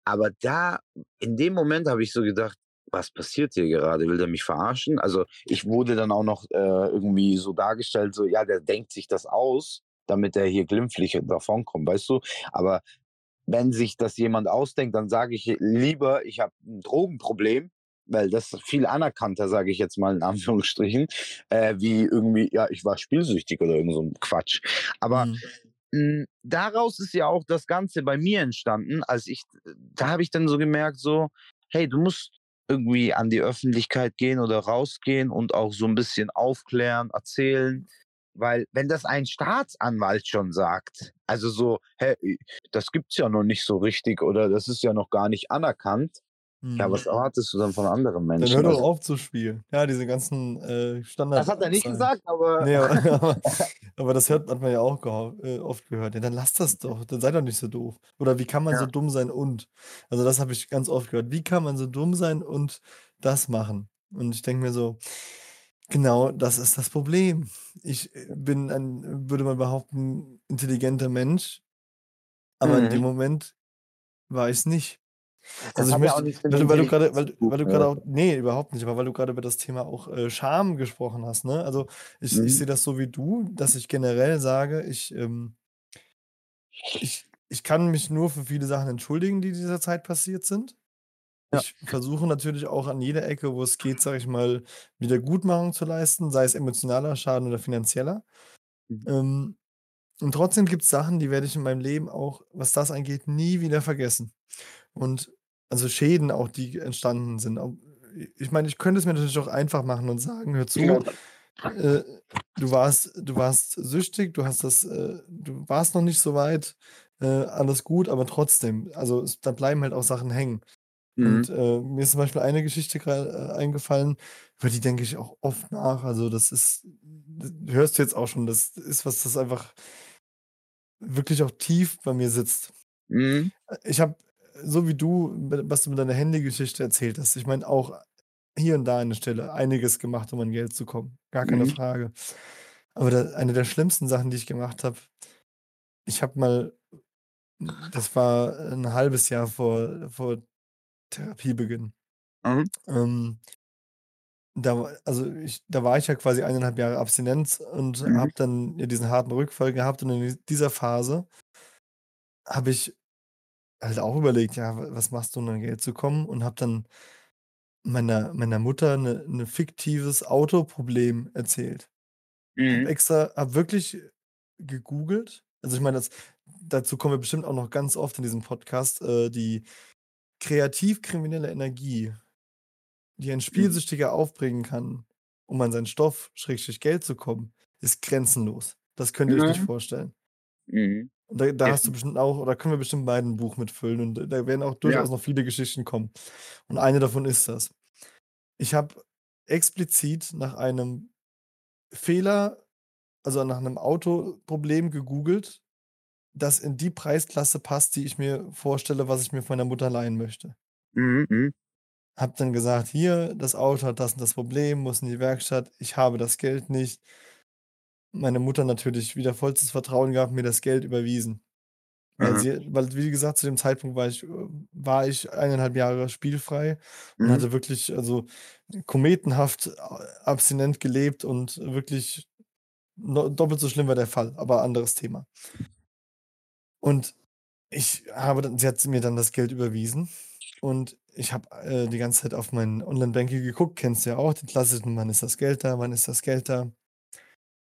aber da, in dem Moment habe ich so gedacht, was passiert hier gerade? Will der mich verarschen? Also ich wurde dann auch noch äh, irgendwie so dargestellt, so ja, der denkt sich das aus, damit er hier glimpflich davonkommt, weißt du? Aber wenn sich das jemand ausdenkt, dann sage ich lieber, ich habe ein Drogenproblem, weil das viel anerkannter, sage ich jetzt mal in Anführungsstrichen, äh, wie irgendwie, ja, ich war spielsüchtig oder irgend so ein Quatsch. Aber Mhm. mh, daraus ist ja auch das Ganze bei mir entstanden, als ich, da habe ich dann so gemerkt, so, hey, du musst irgendwie an die Öffentlichkeit gehen oder rausgehen und auch so ein bisschen aufklären, erzählen. Weil wenn das ein Staatsanwalt schon sagt, also so, hey, das gibt's ja noch nicht so richtig oder das ist ja noch gar nicht anerkannt, ja, Mhm. was erwartest du dann von anderen Dann Menschen? hör doch Also, auf zu spielen. Ja, diese ganzen äh, Standard. das hat er nicht gesagt, aber Nee, aber, aber, aber das hört, hat man ja auch äh, oft gehört. Ja, dann lass das doch. Dann sei doch nicht so doof. Oder wie kann man so ja. dumm sein und? Also das habe ich ganz oft gehört. Wie kann man so dumm sein und das machen? Und ich denke mir so, genau, das ist das Problem. Ich äh, bin ein, würde man behaupten, intelligenter Mensch, aber in dem Mhm. Moment war ich es nicht. Das Also ich ja möchte, mit weil du, weil du gerade, weil, weil du gerade Ja. auch, nee, überhaupt nicht, aber weil du gerade über das Thema auch äh, Scham gesprochen hast, ne? Also ich, ich sehe Mhm. das so wie du, dass ich generell sage, ich, ähm, ich, ich kann mich nur für viele Sachen entschuldigen, die in dieser Zeit passiert sind. Ja. Ich versuche natürlich auch an jeder Ecke, wo es geht, sage ich mal, Wiedergutmachung zu leisten, sei es emotionaler Schaden oder finanzieller. Mhm. Ähm, und trotzdem gibt es Sachen, die werde ich in meinem Leben auch, was das angeht, nie wieder vergessen. Und also Schäden auch, die entstanden sind. Ich meine, ich könnte es mir natürlich auch einfach machen und sagen, hör zu, äh, du warst, du warst süchtig, du hast das, äh, du warst noch nicht so weit, äh, alles gut, aber trotzdem, also es, da bleiben halt auch Sachen hängen. Und Mhm. äh, mir ist zum Beispiel eine Geschichte gerade äh, eingefallen, über die denke ich auch oft nach. Also das ist, du hörst jetzt auch schon, das ist was, das einfach wirklich auch tief bei mir sitzt. Mhm. Ich habe, so wie du, was du mit deiner Handygeschichte erzählt hast, ich meine auch hier und da an der Stelle einiges gemacht, um an Geld zu kommen. Gar keine Mhm. Frage. Aber da eine der schlimmsten Sachen, die ich gemacht habe ich habe mal das war 'n halbes Jahr vor vor Therapiebeginn. Mhm. Ähm da also, ich da war ich ja quasi 1 1/2 Jahre Abstinenz und Mhm. habe dann ja diesen harten Rückfall gehabt und in di dieser Phase habe ich halt auch überlegt: „Ja, wa was machst du, um an Geld zu kommen?“ Und habe dann meiner meiner Mutter 'ne 'ne fiktives Autoproblem erzählt. Mhm. extra habe wirklich gegoogelt. Also, ich meine, das dazu kommen wir bestimmt auch noch ganz oft in diesem Podcast, äh, die kreativ-kriminelle Energie, die ein Mhm. Spielsüchtiger aufbringen kann, um an seinen Stoff Schrägstrich Geld zu kommen, ist grenzenlos. Das könnt ihr euch nicht Mhm. vorstellen. Mhm. Und da da hast du bestimmt auch oder können wir bestimmt beide 'n Buch mitfüllen und da werden auch Ja. durchaus noch viele Geschichten kommen. Und eine davon ist das. Ich habe explizit nach einem Fehler, also, nach 'nem Autoproblem gegoogelt, das in die Preisklasse passt, die ich mir vorstelle, was ich mir von meiner Mutter leihen möchte. Mhm, mhm. Habe dann gesagt: „Hier, das Auto hat das und das Problem, muss in die Werkstatt. Ich habe das Geld nicht.“ Meine Mutter natürlich wieder vollstes Vertrauen gehabt, mir das Geld überwiesen. Weil Mhm. sie weil, wie gesagt, zu dem Zeitpunkt war ich, äh war ich 1 1/2 Jahre spielfrei und Mhm. hatte wirklich, also, kometenhaft a abstinent gelebt und wirklich no doppelt so schlimm war der Fall, aber anderes Thema. Und ich habe dann sie hat mir dann das Geld überwiesen und ich habe, äh, die ganze Zeit auf mein Online-Banking geguckt, kennst du ja auch, die klassischen: „Wann ist das Geld da? Wann ist das Geld da?“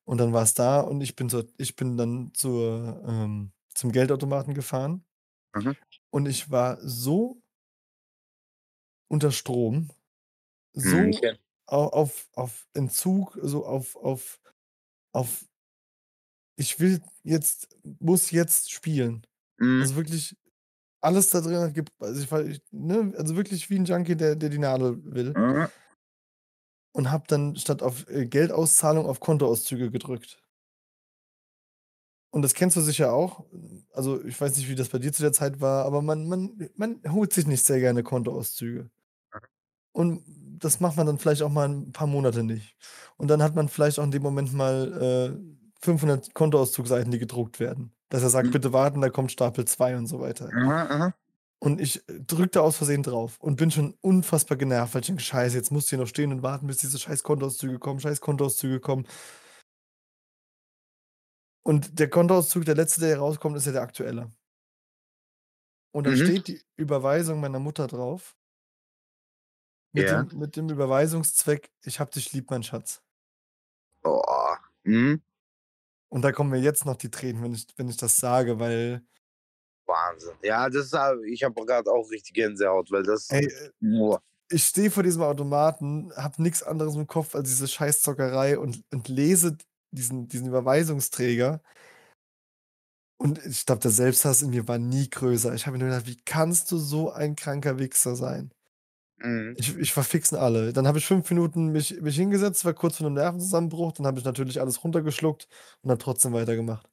Und dann war's da und ich bin zur ich bin dann zur ähm, zum Geldautomaten gefahren Mhm. und ich war so unter Strom, Mhm, so okay. au auf auf Entzug, so auf auf auf ich will jetzt muss jetzt spielen. Mhm. Also, wirklich alles da drin gep also, ich war ne, also, wirklich wie 'n Junkie, der der die Nadel will. Mhm. Und habe dann statt auf, äh, Geldauszahlung auf Kontoauszüge gedrückt. Und das kennst du sicher auch. Also, ich weiß nicht, wie das bei dir zu der Zeit war, aber man man man holt sich nicht sehr gerne Kontoauszüge. Und das macht man dann vielleicht auch mal 'n paar Monate nicht. Und dann hat man vielleicht auch in dem Moment mal, äh, 500 Kontoauszugseiten, die gedruckt werden, dass er sagt: Mhm. „Bitte warten, da kommt Stapel 2“ und so weiter. Mhm, mhm. Und ich, äh, drücke da aus Versehen drauf und bin schon unfassbar genervt, weil ich denke: „Scheiße, jetzt musst du hier noch stehen und warten, bis diese scheiß Kontoauszüge kommen scheiß Kontoauszüge kommen.“ Und der Kontoauszug, der letzte, der hier rauskommt, ist ja der aktuelle. Und dann Mhm. steht die Überweisung meiner Mutter drauf mit Ja. dem mit dem Überweisungszweck: „Ich habe dich lieb, mein Schatz.“ Oh, mhm. Und da kommen mir jetzt noch die Tränen, wenn ich wenn ich das sage, weil Wahnsinn. Ja, das ha ich habe grad auch richtig Gänsehaut, weil das Ey, äh, boah. ich stehe vor diesem Automaten, habe nix anderes im Kopf als diese scheiß Zockerei und und lese diesen diesen Überweisungsträger. Und ich glaube, der Selbsthass in mir war nie größer. Ich habe mir nur gedacht: „Wie kannst du so ein kranker Wichser sein?“ Mhm. Ich ich verfixe ihn alle. Dann habe ich 5 Minuten mich mich hingesetzt, war kurz vor 'nem Nervenzusammenbruch, dann habe ich natürlich alles runtergeschluckt und habe trotzdem weitergemacht.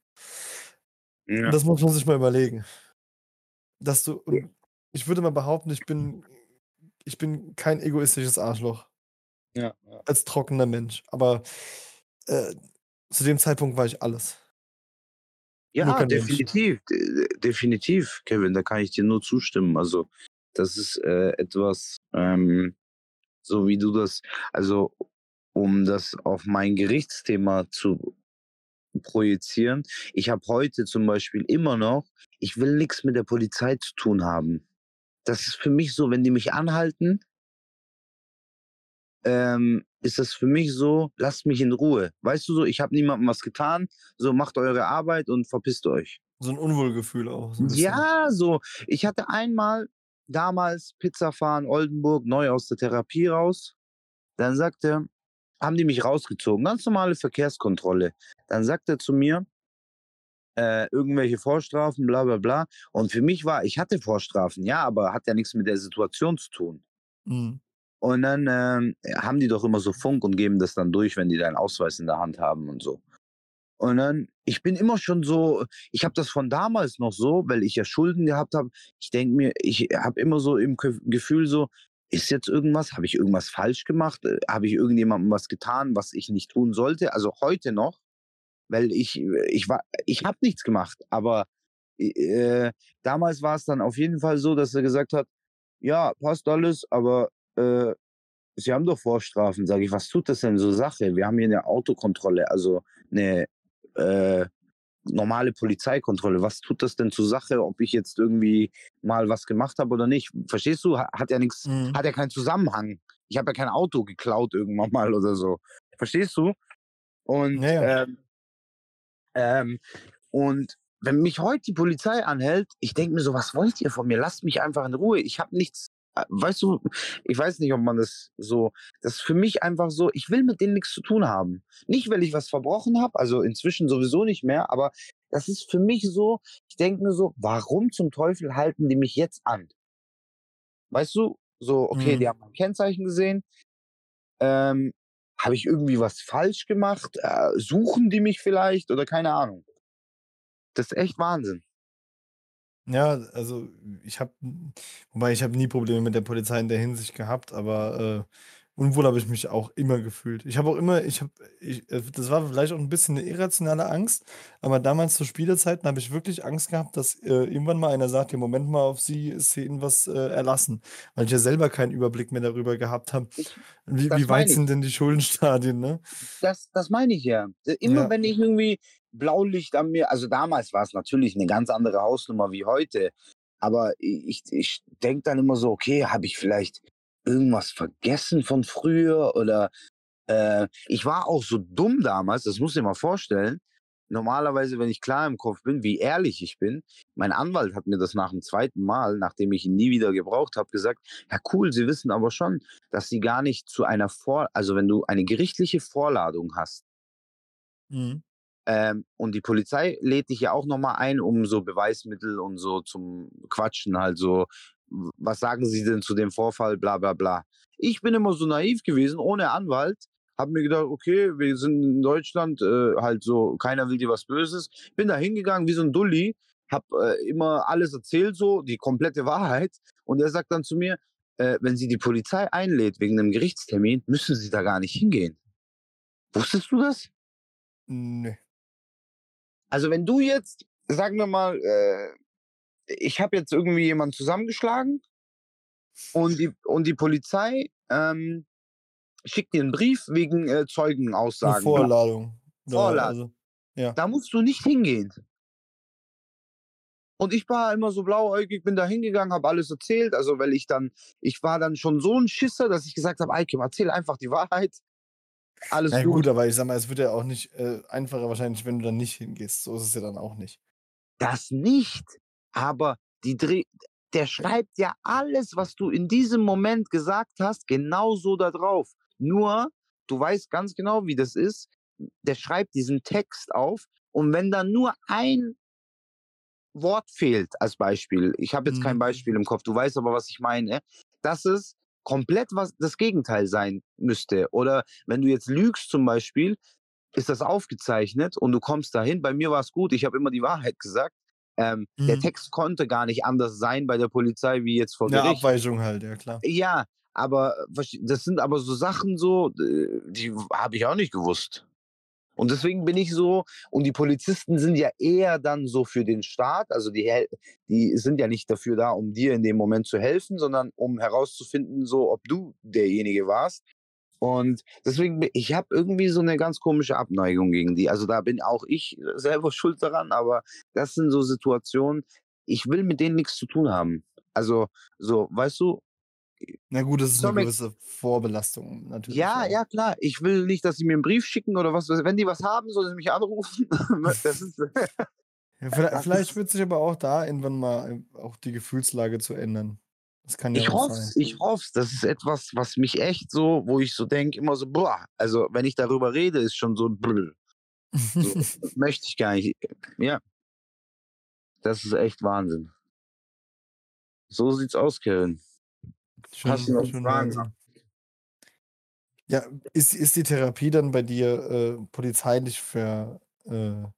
Ja. das muss man sich mal überlegen. Dass du ich würde mal behaupten, ich bin ich bin kein egoistisches Arschloch Ja, ja. als trockener Mensch, aber, äh, zu dem Zeitpunkt war ich alles. Ja, definitiv, de definitiv, Kevin, da kann ich dir nur zustimmen. Also, das ist, äh, etwas, ähm, so wie du das also, um das auf mein Gerichtsthema zu projizieren. Ich habe heute zum Beispiel immer noch ich will nix mit der Polizei zu tun haben. Das ist für mich so, wenn die mich anhalten ähm, ist das für mich so: „Lasst mich in Ruhe.“ Weißt du so, ich habe niemandem was getan, so macht eure Arbeit und verpisst euch. So 'n Unwohlgefühl auch so 'n bisschen. Ja, so. Ich hatte einmal damals Pizza fahren, Oldenburg, neu aus der Therapie raus. Dann sagte haben die mich rausgezogen, ganz normale Verkehrskontrolle. Dann sagt er zu mir äh, irgendwelche Vorstrafen, bla bla bla. Und für mich war ich hatte Vorstrafen, ja, aber hat ja nix mit der Situation zu tun. Mhm. Und dann, ähm, haben die doch immer so Funk und geben das dann durch, wenn die deinen Ausweis in der Hand haben und so. Und dann ich bin immer schon so ich habe das von damals noch so, weil ich ja Schulden gehabt habe. Ich denke mir ich habe immer so im Gef Gefühl so: „Ist jetzt irgendwas? Habe ich irgendwas falsch gemacht? Äh, habe ich irgendjemandem was getan, was ich nicht tun sollte?“ Also, heute noch weil ich, ich war, ich habe nichts gemacht, aber äh, damals war es dann auf jeden Fall so, dass er gesagt hat, ja, passt alles, aber äh, Sie haben doch Vorstrafen. Sage ich, was tut das denn zur Sache? Wir haben hier eine Autokontrolle, also eine äh, normale Polizeikontrolle. Was tut das denn zur Sache, ob ich jetzt irgendwie mal was gemacht habe oder nicht? Verstehst du? Hat ja nichts, Mhm. hat ja keinen Zusammenhang. Ich habe ja kein Auto geklaut irgendwann mal oder so. Verstehst du? Und Ja, ja. ähm, ähm, und wenn mich heute die Polizei anhält, ich denke mir so, was wollt ihr von mir? Lasst mich einfach in Ruhe. Ich habe nichts, weißt du, ich weiß nicht, ob man das so, das ist für mich einfach so, ich will mit denen nichts zu tun haben. Nicht, weil ich was verbrochen habe, also inzwischen sowieso nicht mehr, aber das ist für mich so, ich denke mir so, warum zum Teufel halten die mich jetzt an? Weißt du, so, okay, Mhm. die haben mein Kennzeichen gesehen, ähm, habe ich irgendwie was falsch gemacht? Äh, suchen die mich vielleicht oder keine Ahnung? Das ist echt Wahnsinn. Ja, also ich habe, wobei ich habe nie Probleme mit der Polizei in der Hinsicht gehabt, aber äh, unwohl habe ich mich auch immer gefühlt. Ich habe auch immer, ich habe, ich, äh, das war vielleicht auch ein bisschen eine irrationale Angst, aber damals zu Spielezeiten habe ich wirklich Angst gehabt, dass äh, irgendwann mal einer sagt, ja, Moment mal, auf Sie ist hier irgendwas äh, erlassen, weil ich ja selber keinen Überblick mehr darüber gehabt habe, wie, wie weit sind denn die Schuldenstadien, ne? Das, das meine ich ja. Äh, Immer Ja. wenn ich irgendwie Blaulicht an mir, also damals war es natürlich eine ganz andere Hausnummer wie heute, aber ich, ich denke dann immer so, okay, habe ich vielleicht irgendwas vergessen von früher oder äh, ich war auch so dumm damals, das muss ich mal vorstellen. Normalerweise, wenn ich klar im Kopf bin, wie ehrlich ich bin, mein Anwalt hat mir das nach dem zweiten Mal, nachdem ich ihn nie wieder gebraucht habe, gesagt, ja cool, Sie wissen aber schon, dass Sie gar nicht zu einer Vor, also wenn du eine gerichtliche Vorladung hast, Mhm. ähm, und die Polizei lädt dich ja auch nochmal ein, um so Beweismittel und so zum Quatschen, halt so, was sagen Sie denn zu dem Vorfall, bla bla bla. Ich bin immer so naiv gewesen, ohne Anwalt, habe mir gedacht, okay, wir sind in Deutschland, äh, halt so, keiner will dir was Böses. Bin da hingegangen wie so ein Dulli, hab äh, immer alles erzählt, so, die komplette Wahrheit. Und er sagt dann zu mir, äh, wenn Sie die Polizei einlädt wegen einem Gerichtstermin, müssen Sie da gar nicht hingehen. Wusstest du das? Nee. Also wenn du jetzt, sagen wir mal, äh, ich habe jetzt irgendwie jemanden zusammengeschlagen und die, und die Polizei ähm, schickt dir einen Brief wegen äh, Eine Zeugenaussagen. bla- Vorladung. Oder, Vorladung. also, ja. Da musst du nicht hingehen. Und ich war immer so blauäugig, bin da hingegangen, habe alles erzählt. Also, weil ich dann, ich war dann schon so ein Schisser, dass ich gesagt habe, Eikim, erzähl einfach die Wahrheit. Alles Na gut. gut, aber ich sag mal, es wird ja auch nicht äh, einfacher wahrscheinlich, wenn du dann nicht hingehst. So ist es ja dann auch nicht. Das nicht. Aber die Dreh, der schreibt ja alles, was du in diesem Moment gesagt hast, genauso da drauf. Nur, du weißt ganz genau, wie das ist. Der schreibt diesen Text auf und wenn da nur ein Wort fehlt, als Beispiel, ich habe jetzt kein Mhm. Beispiel im Kopf, du weißt aber, was ich meine, dass es komplett was das Gegenteil sein müsste. Oder wenn du jetzt lügst zum Beispiel, ist das aufgezeichnet und du kommst dahin. Bei mir war es gut, ich habe immer die Wahrheit gesagt. Ähm, Der Mhm. Text konnte gar nicht anders sein bei der Polizei wie jetzt vor Eine Gericht. Abweichung halt, ja klar. Ja, aber verste- das sind aber so Sachen so, äh, die habe ich auch nicht gewusst. Und deswegen bin ich so, und die Polizisten sind ja eher dann so für den Staat, also die, die sind ja nicht dafür da, um dir in dem Moment zu helfen, sondern um herauszufinden, so ob du derjenige warst. Und deswegen, ich habe irgendwie so eine ganz komische Abneigung gegen die. Also da bin auch ich selber schuld daran, aber das sind so Situationen, ich will mit denen nichts zu tun haben. Also so, weißt du, Na gut, das ist eine gewisse Vorbelastung natürlich. ja, ja, klar. Ich will nicht, dass sie mir einen Brief schicken oder was. Wenn die was haben, sollen sie mich anrufen. Ja, vielleicht, wird sich aber auch da irgendwann mal äh, auch die Gefühlslage zu ändern. Ja ich hoffe ich hoffe Das ist etwas, was mich echt so, wo ich so denke, immer so, boah, also wenn ich darüber rede, ist schon so, brr, so möchte ich gar nicht. Ja. Das ist echt Wahnsinn. So sieht's aus, Kevin. schon, Hast du noch schon Fragen? Wahnsinn. Ja, ist, ist die Therapie dann bei dir äh, polizeilich verordnet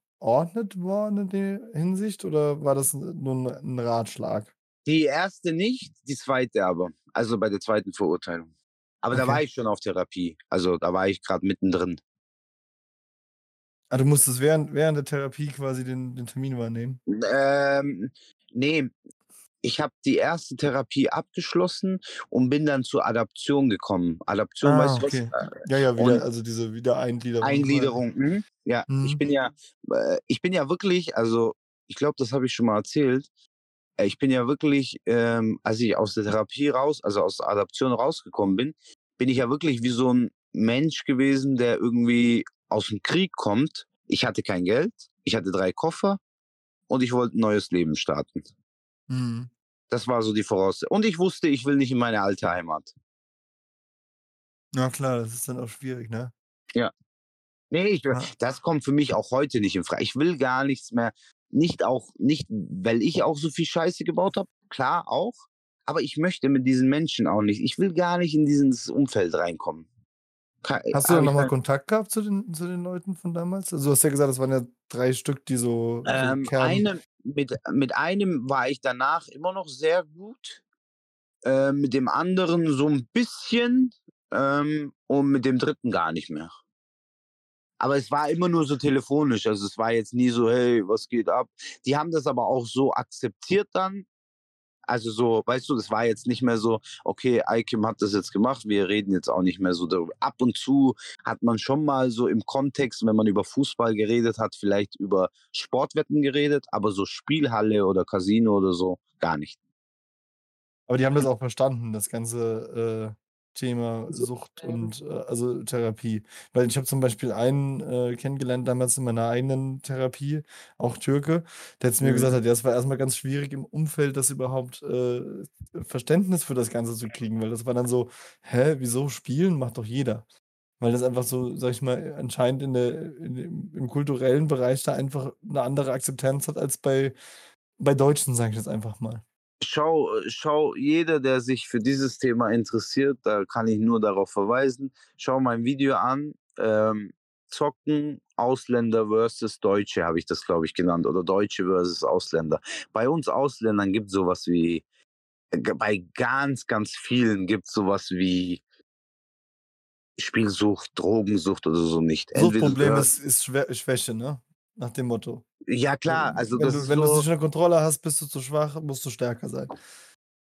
worden in der Hinsicht oder war das nur ein- ein Ratschlag? Die erste nicht, die zweite aber. Also bei der zweiten Verurteilung. Aber da Okay. war ich schon auf Therapie. Also da war ich gerade mittendrin. Ah, du musstest während während der Therapie quasi den den Termin wahrnehmen? Ähm, ne, ich habe die erste Therapie abgeschlossen und bin dann zur Adaption gekommen. Adaption, Ah, weißt du was? okay. Äh, Ja, ja, wieder also diese Wiedereingliederung. Eingliederung, mhm. Ja, ich Mhm. bin ja äh, ich bin ja wirklich also, ich glaube, das habe ich schon mal erzählt. Äh, ich bin ja wirklich, ähm, als ich aus der Therapie raus also aus der Adaption rausgekommen bin, bin ich ja wirklich wie so 'n Mensch gewesen, der irgendwie aus'm Krieg kommt. Ich hatte kein Geld, ich hatte 3 Koffer und ich wollte 'n neues Leben starten. Mhm. Das war so die Voraus und ich wusste, ich will nicht in meine alte Heimat. Ja klar, das ist dann auch schwierig, ne? Ja. Ne, ich das kommt für mich auch heute nicht infra ich will gar nichts mehr nicht auch nicht, weil ich auch so viel Scheiße gebaut habe, klar auch, aber ich möchte mit diesen Menschen auch nicht ich will gar nicht in dieses Umfeld reinkommen. Kei Hast du dann ich noch mal kein Kontakt gehabt zu den zu den Leuten von damals? Also, du hast ja gesagt, das waren ja 3 Stück, die so Ähm, eine mit mit einem war ich danach immer noch sehr gut, äh, mit dem anderen so 'n bisschen, ähm, und mit dem dritten gar nicht mehr. Aber es war immer nur so telefonisch. Also, es war jetzt nie so: „Hey, was geht ab?“ Die haben das aber auch so akzeptiert dann. Also so, weißt du, das war jetzt nicht mehr so: „Okay, Eikim hat das jetzt gemacht, wir reden jetzt auch nicht mehr so darüber.“ Ab und zu hat man schon mal so im Kontext, wenn man über Fußball geredet hat, vielleicht über Sportwetten geredet, aber so Spielhalle oder Casino oder so, gar nicht. Aber die haben das auch verstanden, das ganze, äh, Thema So, Sucht und, äh also Therapie. Weil ich habe zum Beispiel einen, äh, kennengelernt damals in meiner eigenen Therapie, auch Türke, der zu mir Mhm. gesagt hat: „Ja, es war erst mal ganz schwierig im Umfeld, das überhaupt, äh, Verständnis für das Ganze zu kriegen“, weil das war dann so: „Hä, wieso spielen? Macht doch jeder.“ Weil das einfach so, sage ich mal, anscheinend in der in im kulturellen Bereich da einfach 'ne andere Akzeptanz hat als bei bei Deutschen, sage ich jetzt einfach mal. Schau äh, schau, jeder, der sich für dieses Thema interessiert, da kann ich nur darauf verweisen, schau mein Video an, ähm, Zocken, Ausländer versus Deutsche habe ich das, glaube ich, genannt oder Deutsche versus Ausländer. Bei uns Ausländern gibt's so was wie g bei ganz, ganz vielen gibt's so was wie Spielsucht, Drogensucht oder so nicht. Suchtproblem ist ist Schwä Schwäche, ne? Nach dem Motto. Ja klar, also wenn du wenn so nicht unter Kontrolle hast, bist du zu schwach, musst du stärker sein.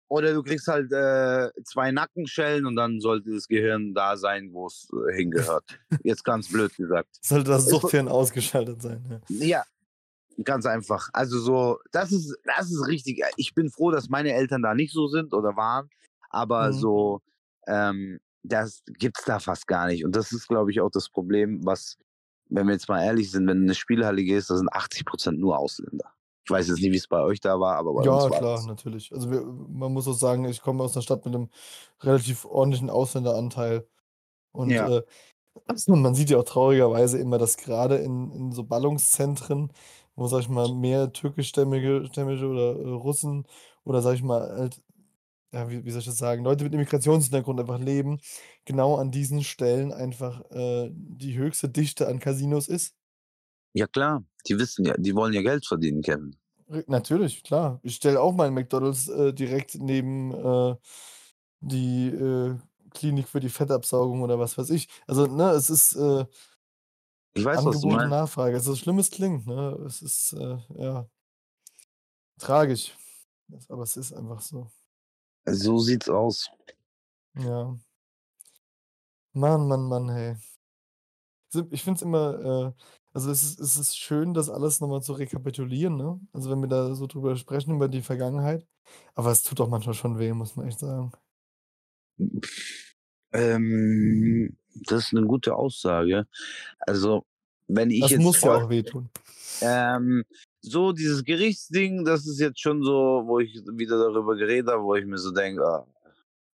Oder du kriegst halt, äh, 2 Nackenschellen und dann sollte das Gehirn da sein, wo's, äh, hingehört. Jetzt ganz blöd gesagt. Sollte das Es so Suchthirn ausgeschaltet sein, ja. Ja, ganz einfach. Also so, das ist das ist richtig äh, ich bin froh, dass meine Eltern da nicht so sind oder waren, aber Mhm. so, ähm, das gibt's da fast gar nicht. Und das ist, glaube ich, auch das Problem, was wenn wir jetzt mal ehrlich sind, wenn du in 'ne Spielhalle gehst, da sind 80 % nur Ausländer. Ich weiß jetzt nicht, wie's bei euch da war, aber bei uns Ja, war klar, das natürlich. Also wir man muss auch sagen, ich komme aus 'ner Stadt mit 'nem relativ ordentlichen Ausländeranteil und, Ja. äh, man sieht ja auch traurigerweise immer, dass grade in in so Ballungszentren, wo, sage ich mal, mehr türkischstämmige stämmige oder, äh, Russen oder, sage ich mal, halt ja, wie wie soll ich das sagen, Leute mit Immigrationshintergrund einfach leben, genau an diesen Stellen einfach, äh, die höchste Dichte an Casinos ist. Ja klar, die wissen ja die wollen ja Geld verdienen, Kevin. Natürlich, klar. Ich stelle auch meinen McDonald's, äh, direkt neben, äh, die, äh, Klinik für die Fettabsaugung oder was weiß ich. Also, ne, es ist, äh Ich weiß, was du Angebot und meinst. Nachfrage. So schlimm es klingt, ne? Es ist, äh, ja tragisch. Es aber es ist einfach so. So sieht's aus. Ja. Mann, Mann, Mann, hey. Ich finde es immer, äh also, es ist es ist schön, das alles noch mal zu rekapitulieren, ne? Also, wenn wir da so drüber sprechen, über die Vergangenheit. Aber es tut auch manchmal schon weh, muss man echt sagen. Ähm, das ist 'ne gute Aussage. Also, wenn ich Das jetzt muss ja auch wehtun. ähm, so dieses Gerichtsding, das ist jetzt schon so, wo ich wieder darüber geredet habe, wo ich mir so denke: „Ah“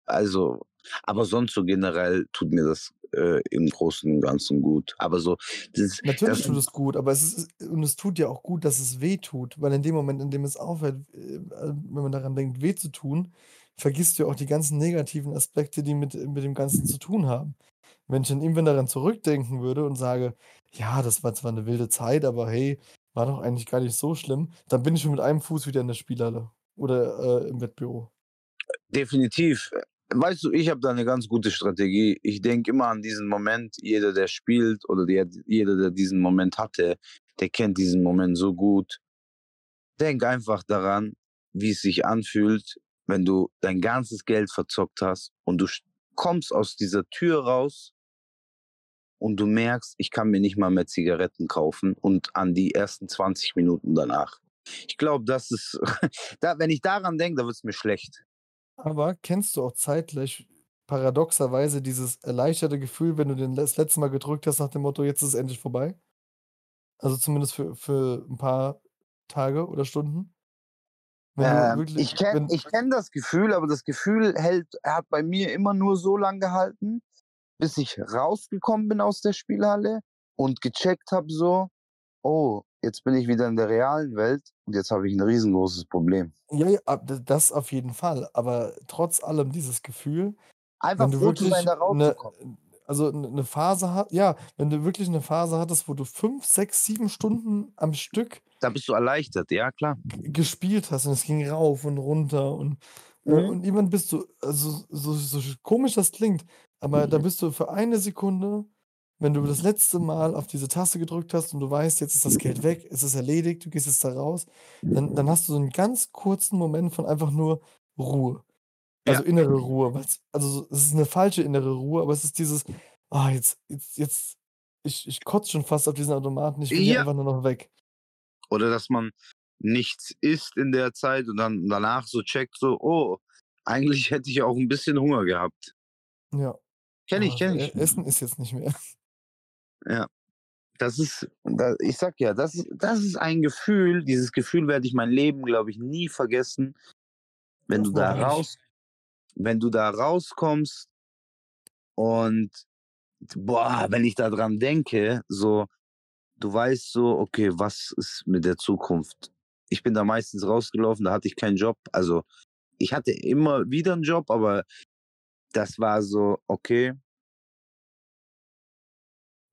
also aber sonst so generell tut mir das, äh, im Großen und Ganzen gut. Aber so das Natürlich das tut es gut, aber es ist und es tut ja auch gut, dass es wehtut, weil in dem Moment, in dem es aufhört, äh, äh, wenn man daran denkt, weh zu tun, vergisst du ja auch die ganzen negativen Aspekte, die mit mit dem Ganzen zu tun haben. Wenn ich dann irgendwann daran zurückdenken würde und sage: „Ja, das war zwar 'ne wilde Zeit, aber hey, war doch eigentlich gar nicht so schlimm“, dann bin ich schon mit einem Fuß wieder in der Spielhalle oder, äh, im Wettbüro. Definitiv. Weißt du, ich habe da eine ganz gute Strategie. Ich denke immer an diesen Moment. Jeder, der spielt oder der, jeder, der diesen Moment hatte, der kennt diesen Moment so gut. Denk einfach daran, wie es sich anfühlt, wenn du dein ganzes Geld verzockt hast und du kommst aus dieser Tür raus und du merkst, ich kann mir nicht mal mehr Zigaretten kaufen und an die ersten 20 Minuten danach. Ich glaube, das ist, da, wenn ich daran denke, da wird es mir schlecht. Aber kennst du auch zeitgleich paradoxerweise dieses erleichterte Gefühl, wenn du den das letzte Mal gedrückt hast nach dem Motto, jetzt ist es endlich vorbei? Also zumindest für, für ein paar Tage oder Stunden? Ähm, wirklich, ich kenne kenn das Gefühl, aber das Gefühl hält, hat bei mir immer nur so lange gehalten, bis ich rausgekommen bin aus der Spielhalle und gecheckt habe so, oh, jetzt bin ich wieder in der realen Welt und jetzt habe ich ein riesengroßes Problem. ja, ja, das auf jeden Fall. Aber trotz allem dieses Gefühl, Einfach wenn du froh zu sein, wirklich da eine, rauszukommen. also eine Phase hast, ja, wenn du wirklich eine Phase hattest, wo du fünf, sechs, sieben Stunden am Stück Da bist du erleichtert, ja klar. gespielt hast und es ging rauf und runter und, äh, Mhm. und irgendwann bist du, also so, so komisch das klingt, aber da bist du für eine Sekunde, wenn du das letzte Mal auf diese Taste gedrückt hast und du weißt, jetzt ist das Geld weg, es ist erledigt, du gehst jetzt da raus, dann, dann hast du so einen ganz kurzen Moment von einfach nur Ruhe. Also Ja. innere Ruhe. Also so- es ist eine falsche innere Ruhe, aber es ist dieses, ah, jetzt, jetzt, jetzt, ich, ich kotze schon fast auf diesen Automaten, ich will hier Ja. einfach nur noch weg. Oder dass man nichts isst in der Zeit und dann danach so checkt, so, oh, eigentlich hätte ich auch ein bisschen Hunger gehabt. Ja. Kenn ich, aber kenn e- ich. Essen ist jetzt nicht mehr. Ja. Das ist, da, ich sag ja, das, ist- das ist ein Gefühl, dieses Gefühl werde ich mein Leben, glaube ich, nie vergessen. Wenn du Das da raus, wenn du da rauskommst und boah, wenn ich da dran denke, so, du weißt so, okay, was ist mit der Zukunft? Ich bin da meistens rausgelaufen, da hatte ich keinen Job. Also ich hatte immer wieder einen Job, aber das war so, okay,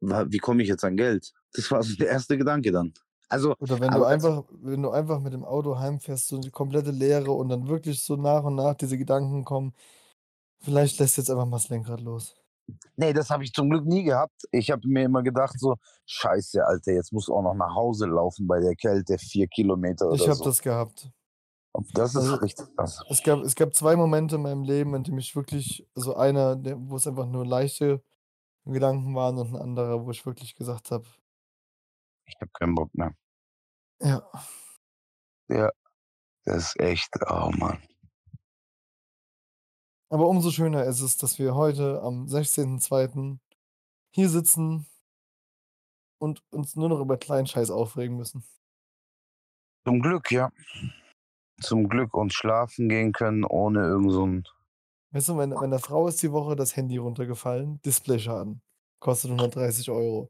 wie komme ich jetzt an Geld? Das war so der erste Gedanke dann. Also, Oder wenn du einfach, wenn du einfach mit dem Auto heimfährst, so die komplette Leere und dann wirklich so nach und nach diese Gedanken kommen, vielleicht lässt jetzt einfach mal das Lenkrad los. nee, das habe ich zum Glück nie gehabt. Ich habe mir immer gedacht, so, scheiße, Alter, jetzt musst du auch noch nach Hause laufen bei der Kälte, vier Kilometer Ich oder habe so. das gehabt. Das ist Also richtig krass. es gab, es gab zwei Momente in meinem Leben, in dem ich wirklich, also einer, wo es einfach nur leichte Gedanken waren und ein anderer, wo ich wirklich gesagt habe, Ich habe keinen Bock mehr. ja, Ja, das ist echt, oh Mann. aber umso schöner ist es, dass wir heute am 16.02. hier sitzen und uns nur noch über kleinen Scheiß aufregen müssen. Zum Glück, ja. Zum Glück und schlafen gehen können ohne irgend so. Weißt du, meine, meiner Frau ist die Woche das Handy runtergefallen, Displayschaden, kostet 130 Euro.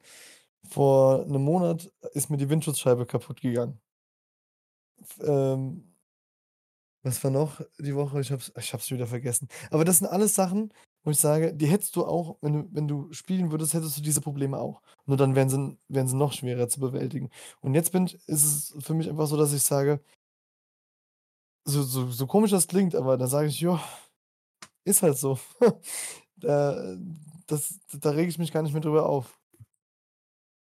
Vor einem Monat ist mir die Windschutzscheibe kaputt gegangen. Ähm, was war noch die Woche? Ich hab's, ich hab's wieder vergessen. Aber das sind alles Sachen, wo ich sage, die hättest du auch, wenn du, wenn du spielen würdest, hättest du diese Probleme auch. Nur dann wären sie, wären sie noch schwerer zu bewältigen. Und jetzt bin ich, ist es für mich einfach so, dass ich sage, so, so, so komisch das klingt, aber da sage ich, ja, ist halt so. da, das, da rege ich mich gar nicht mehr drüber auf.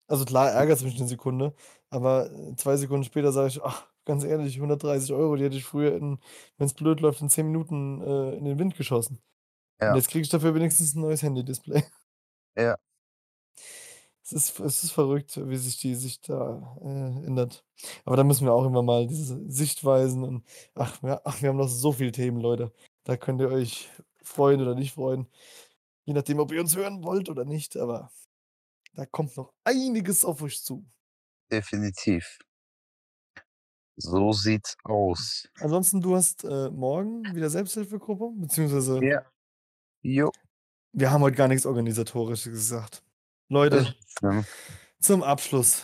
Also klar ärgert es mich eine Sekunde, aber äh, zwei Sekunden später sage ich, ach, ganz ehrlich, 130 Euro, die hätte ich früher, wenn es blöd läuft, in 10 Minuten äh, in den Wind geschossen. Und Ja, jetzt kriege ich dafür wenigstens ein neues Handy-Display. ja. Es ist, es ist verrückt, wie sich die Sicht da äh, ändert. Aber da müssen wir auch immer mal diese Sichtweisen und ach, ja, ach, wir haben noch so viele Themen, Leute. Da könnt ihr euch freuen oder nicht freuen. Je nachdem, ob ihr uns hören wollt oder nicht, aber da kommt noch einiges auf euch zu. Definitiv. So sieht's aus. Ansonsten, du hast äh, morgen wieder Selbsthilfegruppe, beziehungsweise Ja. Jo. wir haben heute gar nichts Organisatorisches gesagt. Leute, Ja. zum Abschluss.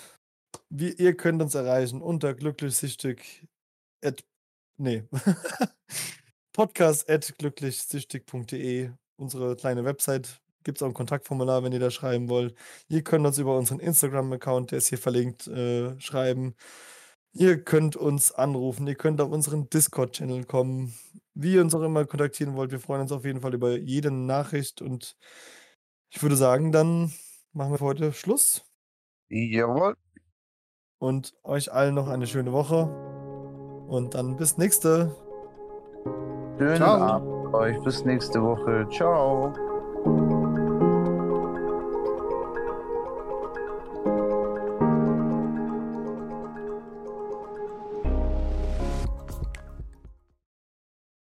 Wir, ihr könnt uns erreichen unter glücklichsüchtig. At, nee. Podcast at glücklichsüchtig.de. Unsere kleine Website. Gibt es auch ein Kontaktformular, wenn ihr da schreiben wollt. Ihr könnt uns über unseren Instagram-Account, der ist hier verlinkt, äh, schreiben. Ihr könnt uns anrufen. Ihr könnt auf unseren Discord-Channel kommen. wie ihr uns auch immer kontaktieren wollt. Wir freuen uns auf jeden Fall über jede Nachricht und ich würde sagen, dann machen wir für heute Schluss Jawohl. und euch allen noch eine schöne Woche und dann bis nächste. Schönen Ciao. Abend euch. Bis nächste Woche. Ciao.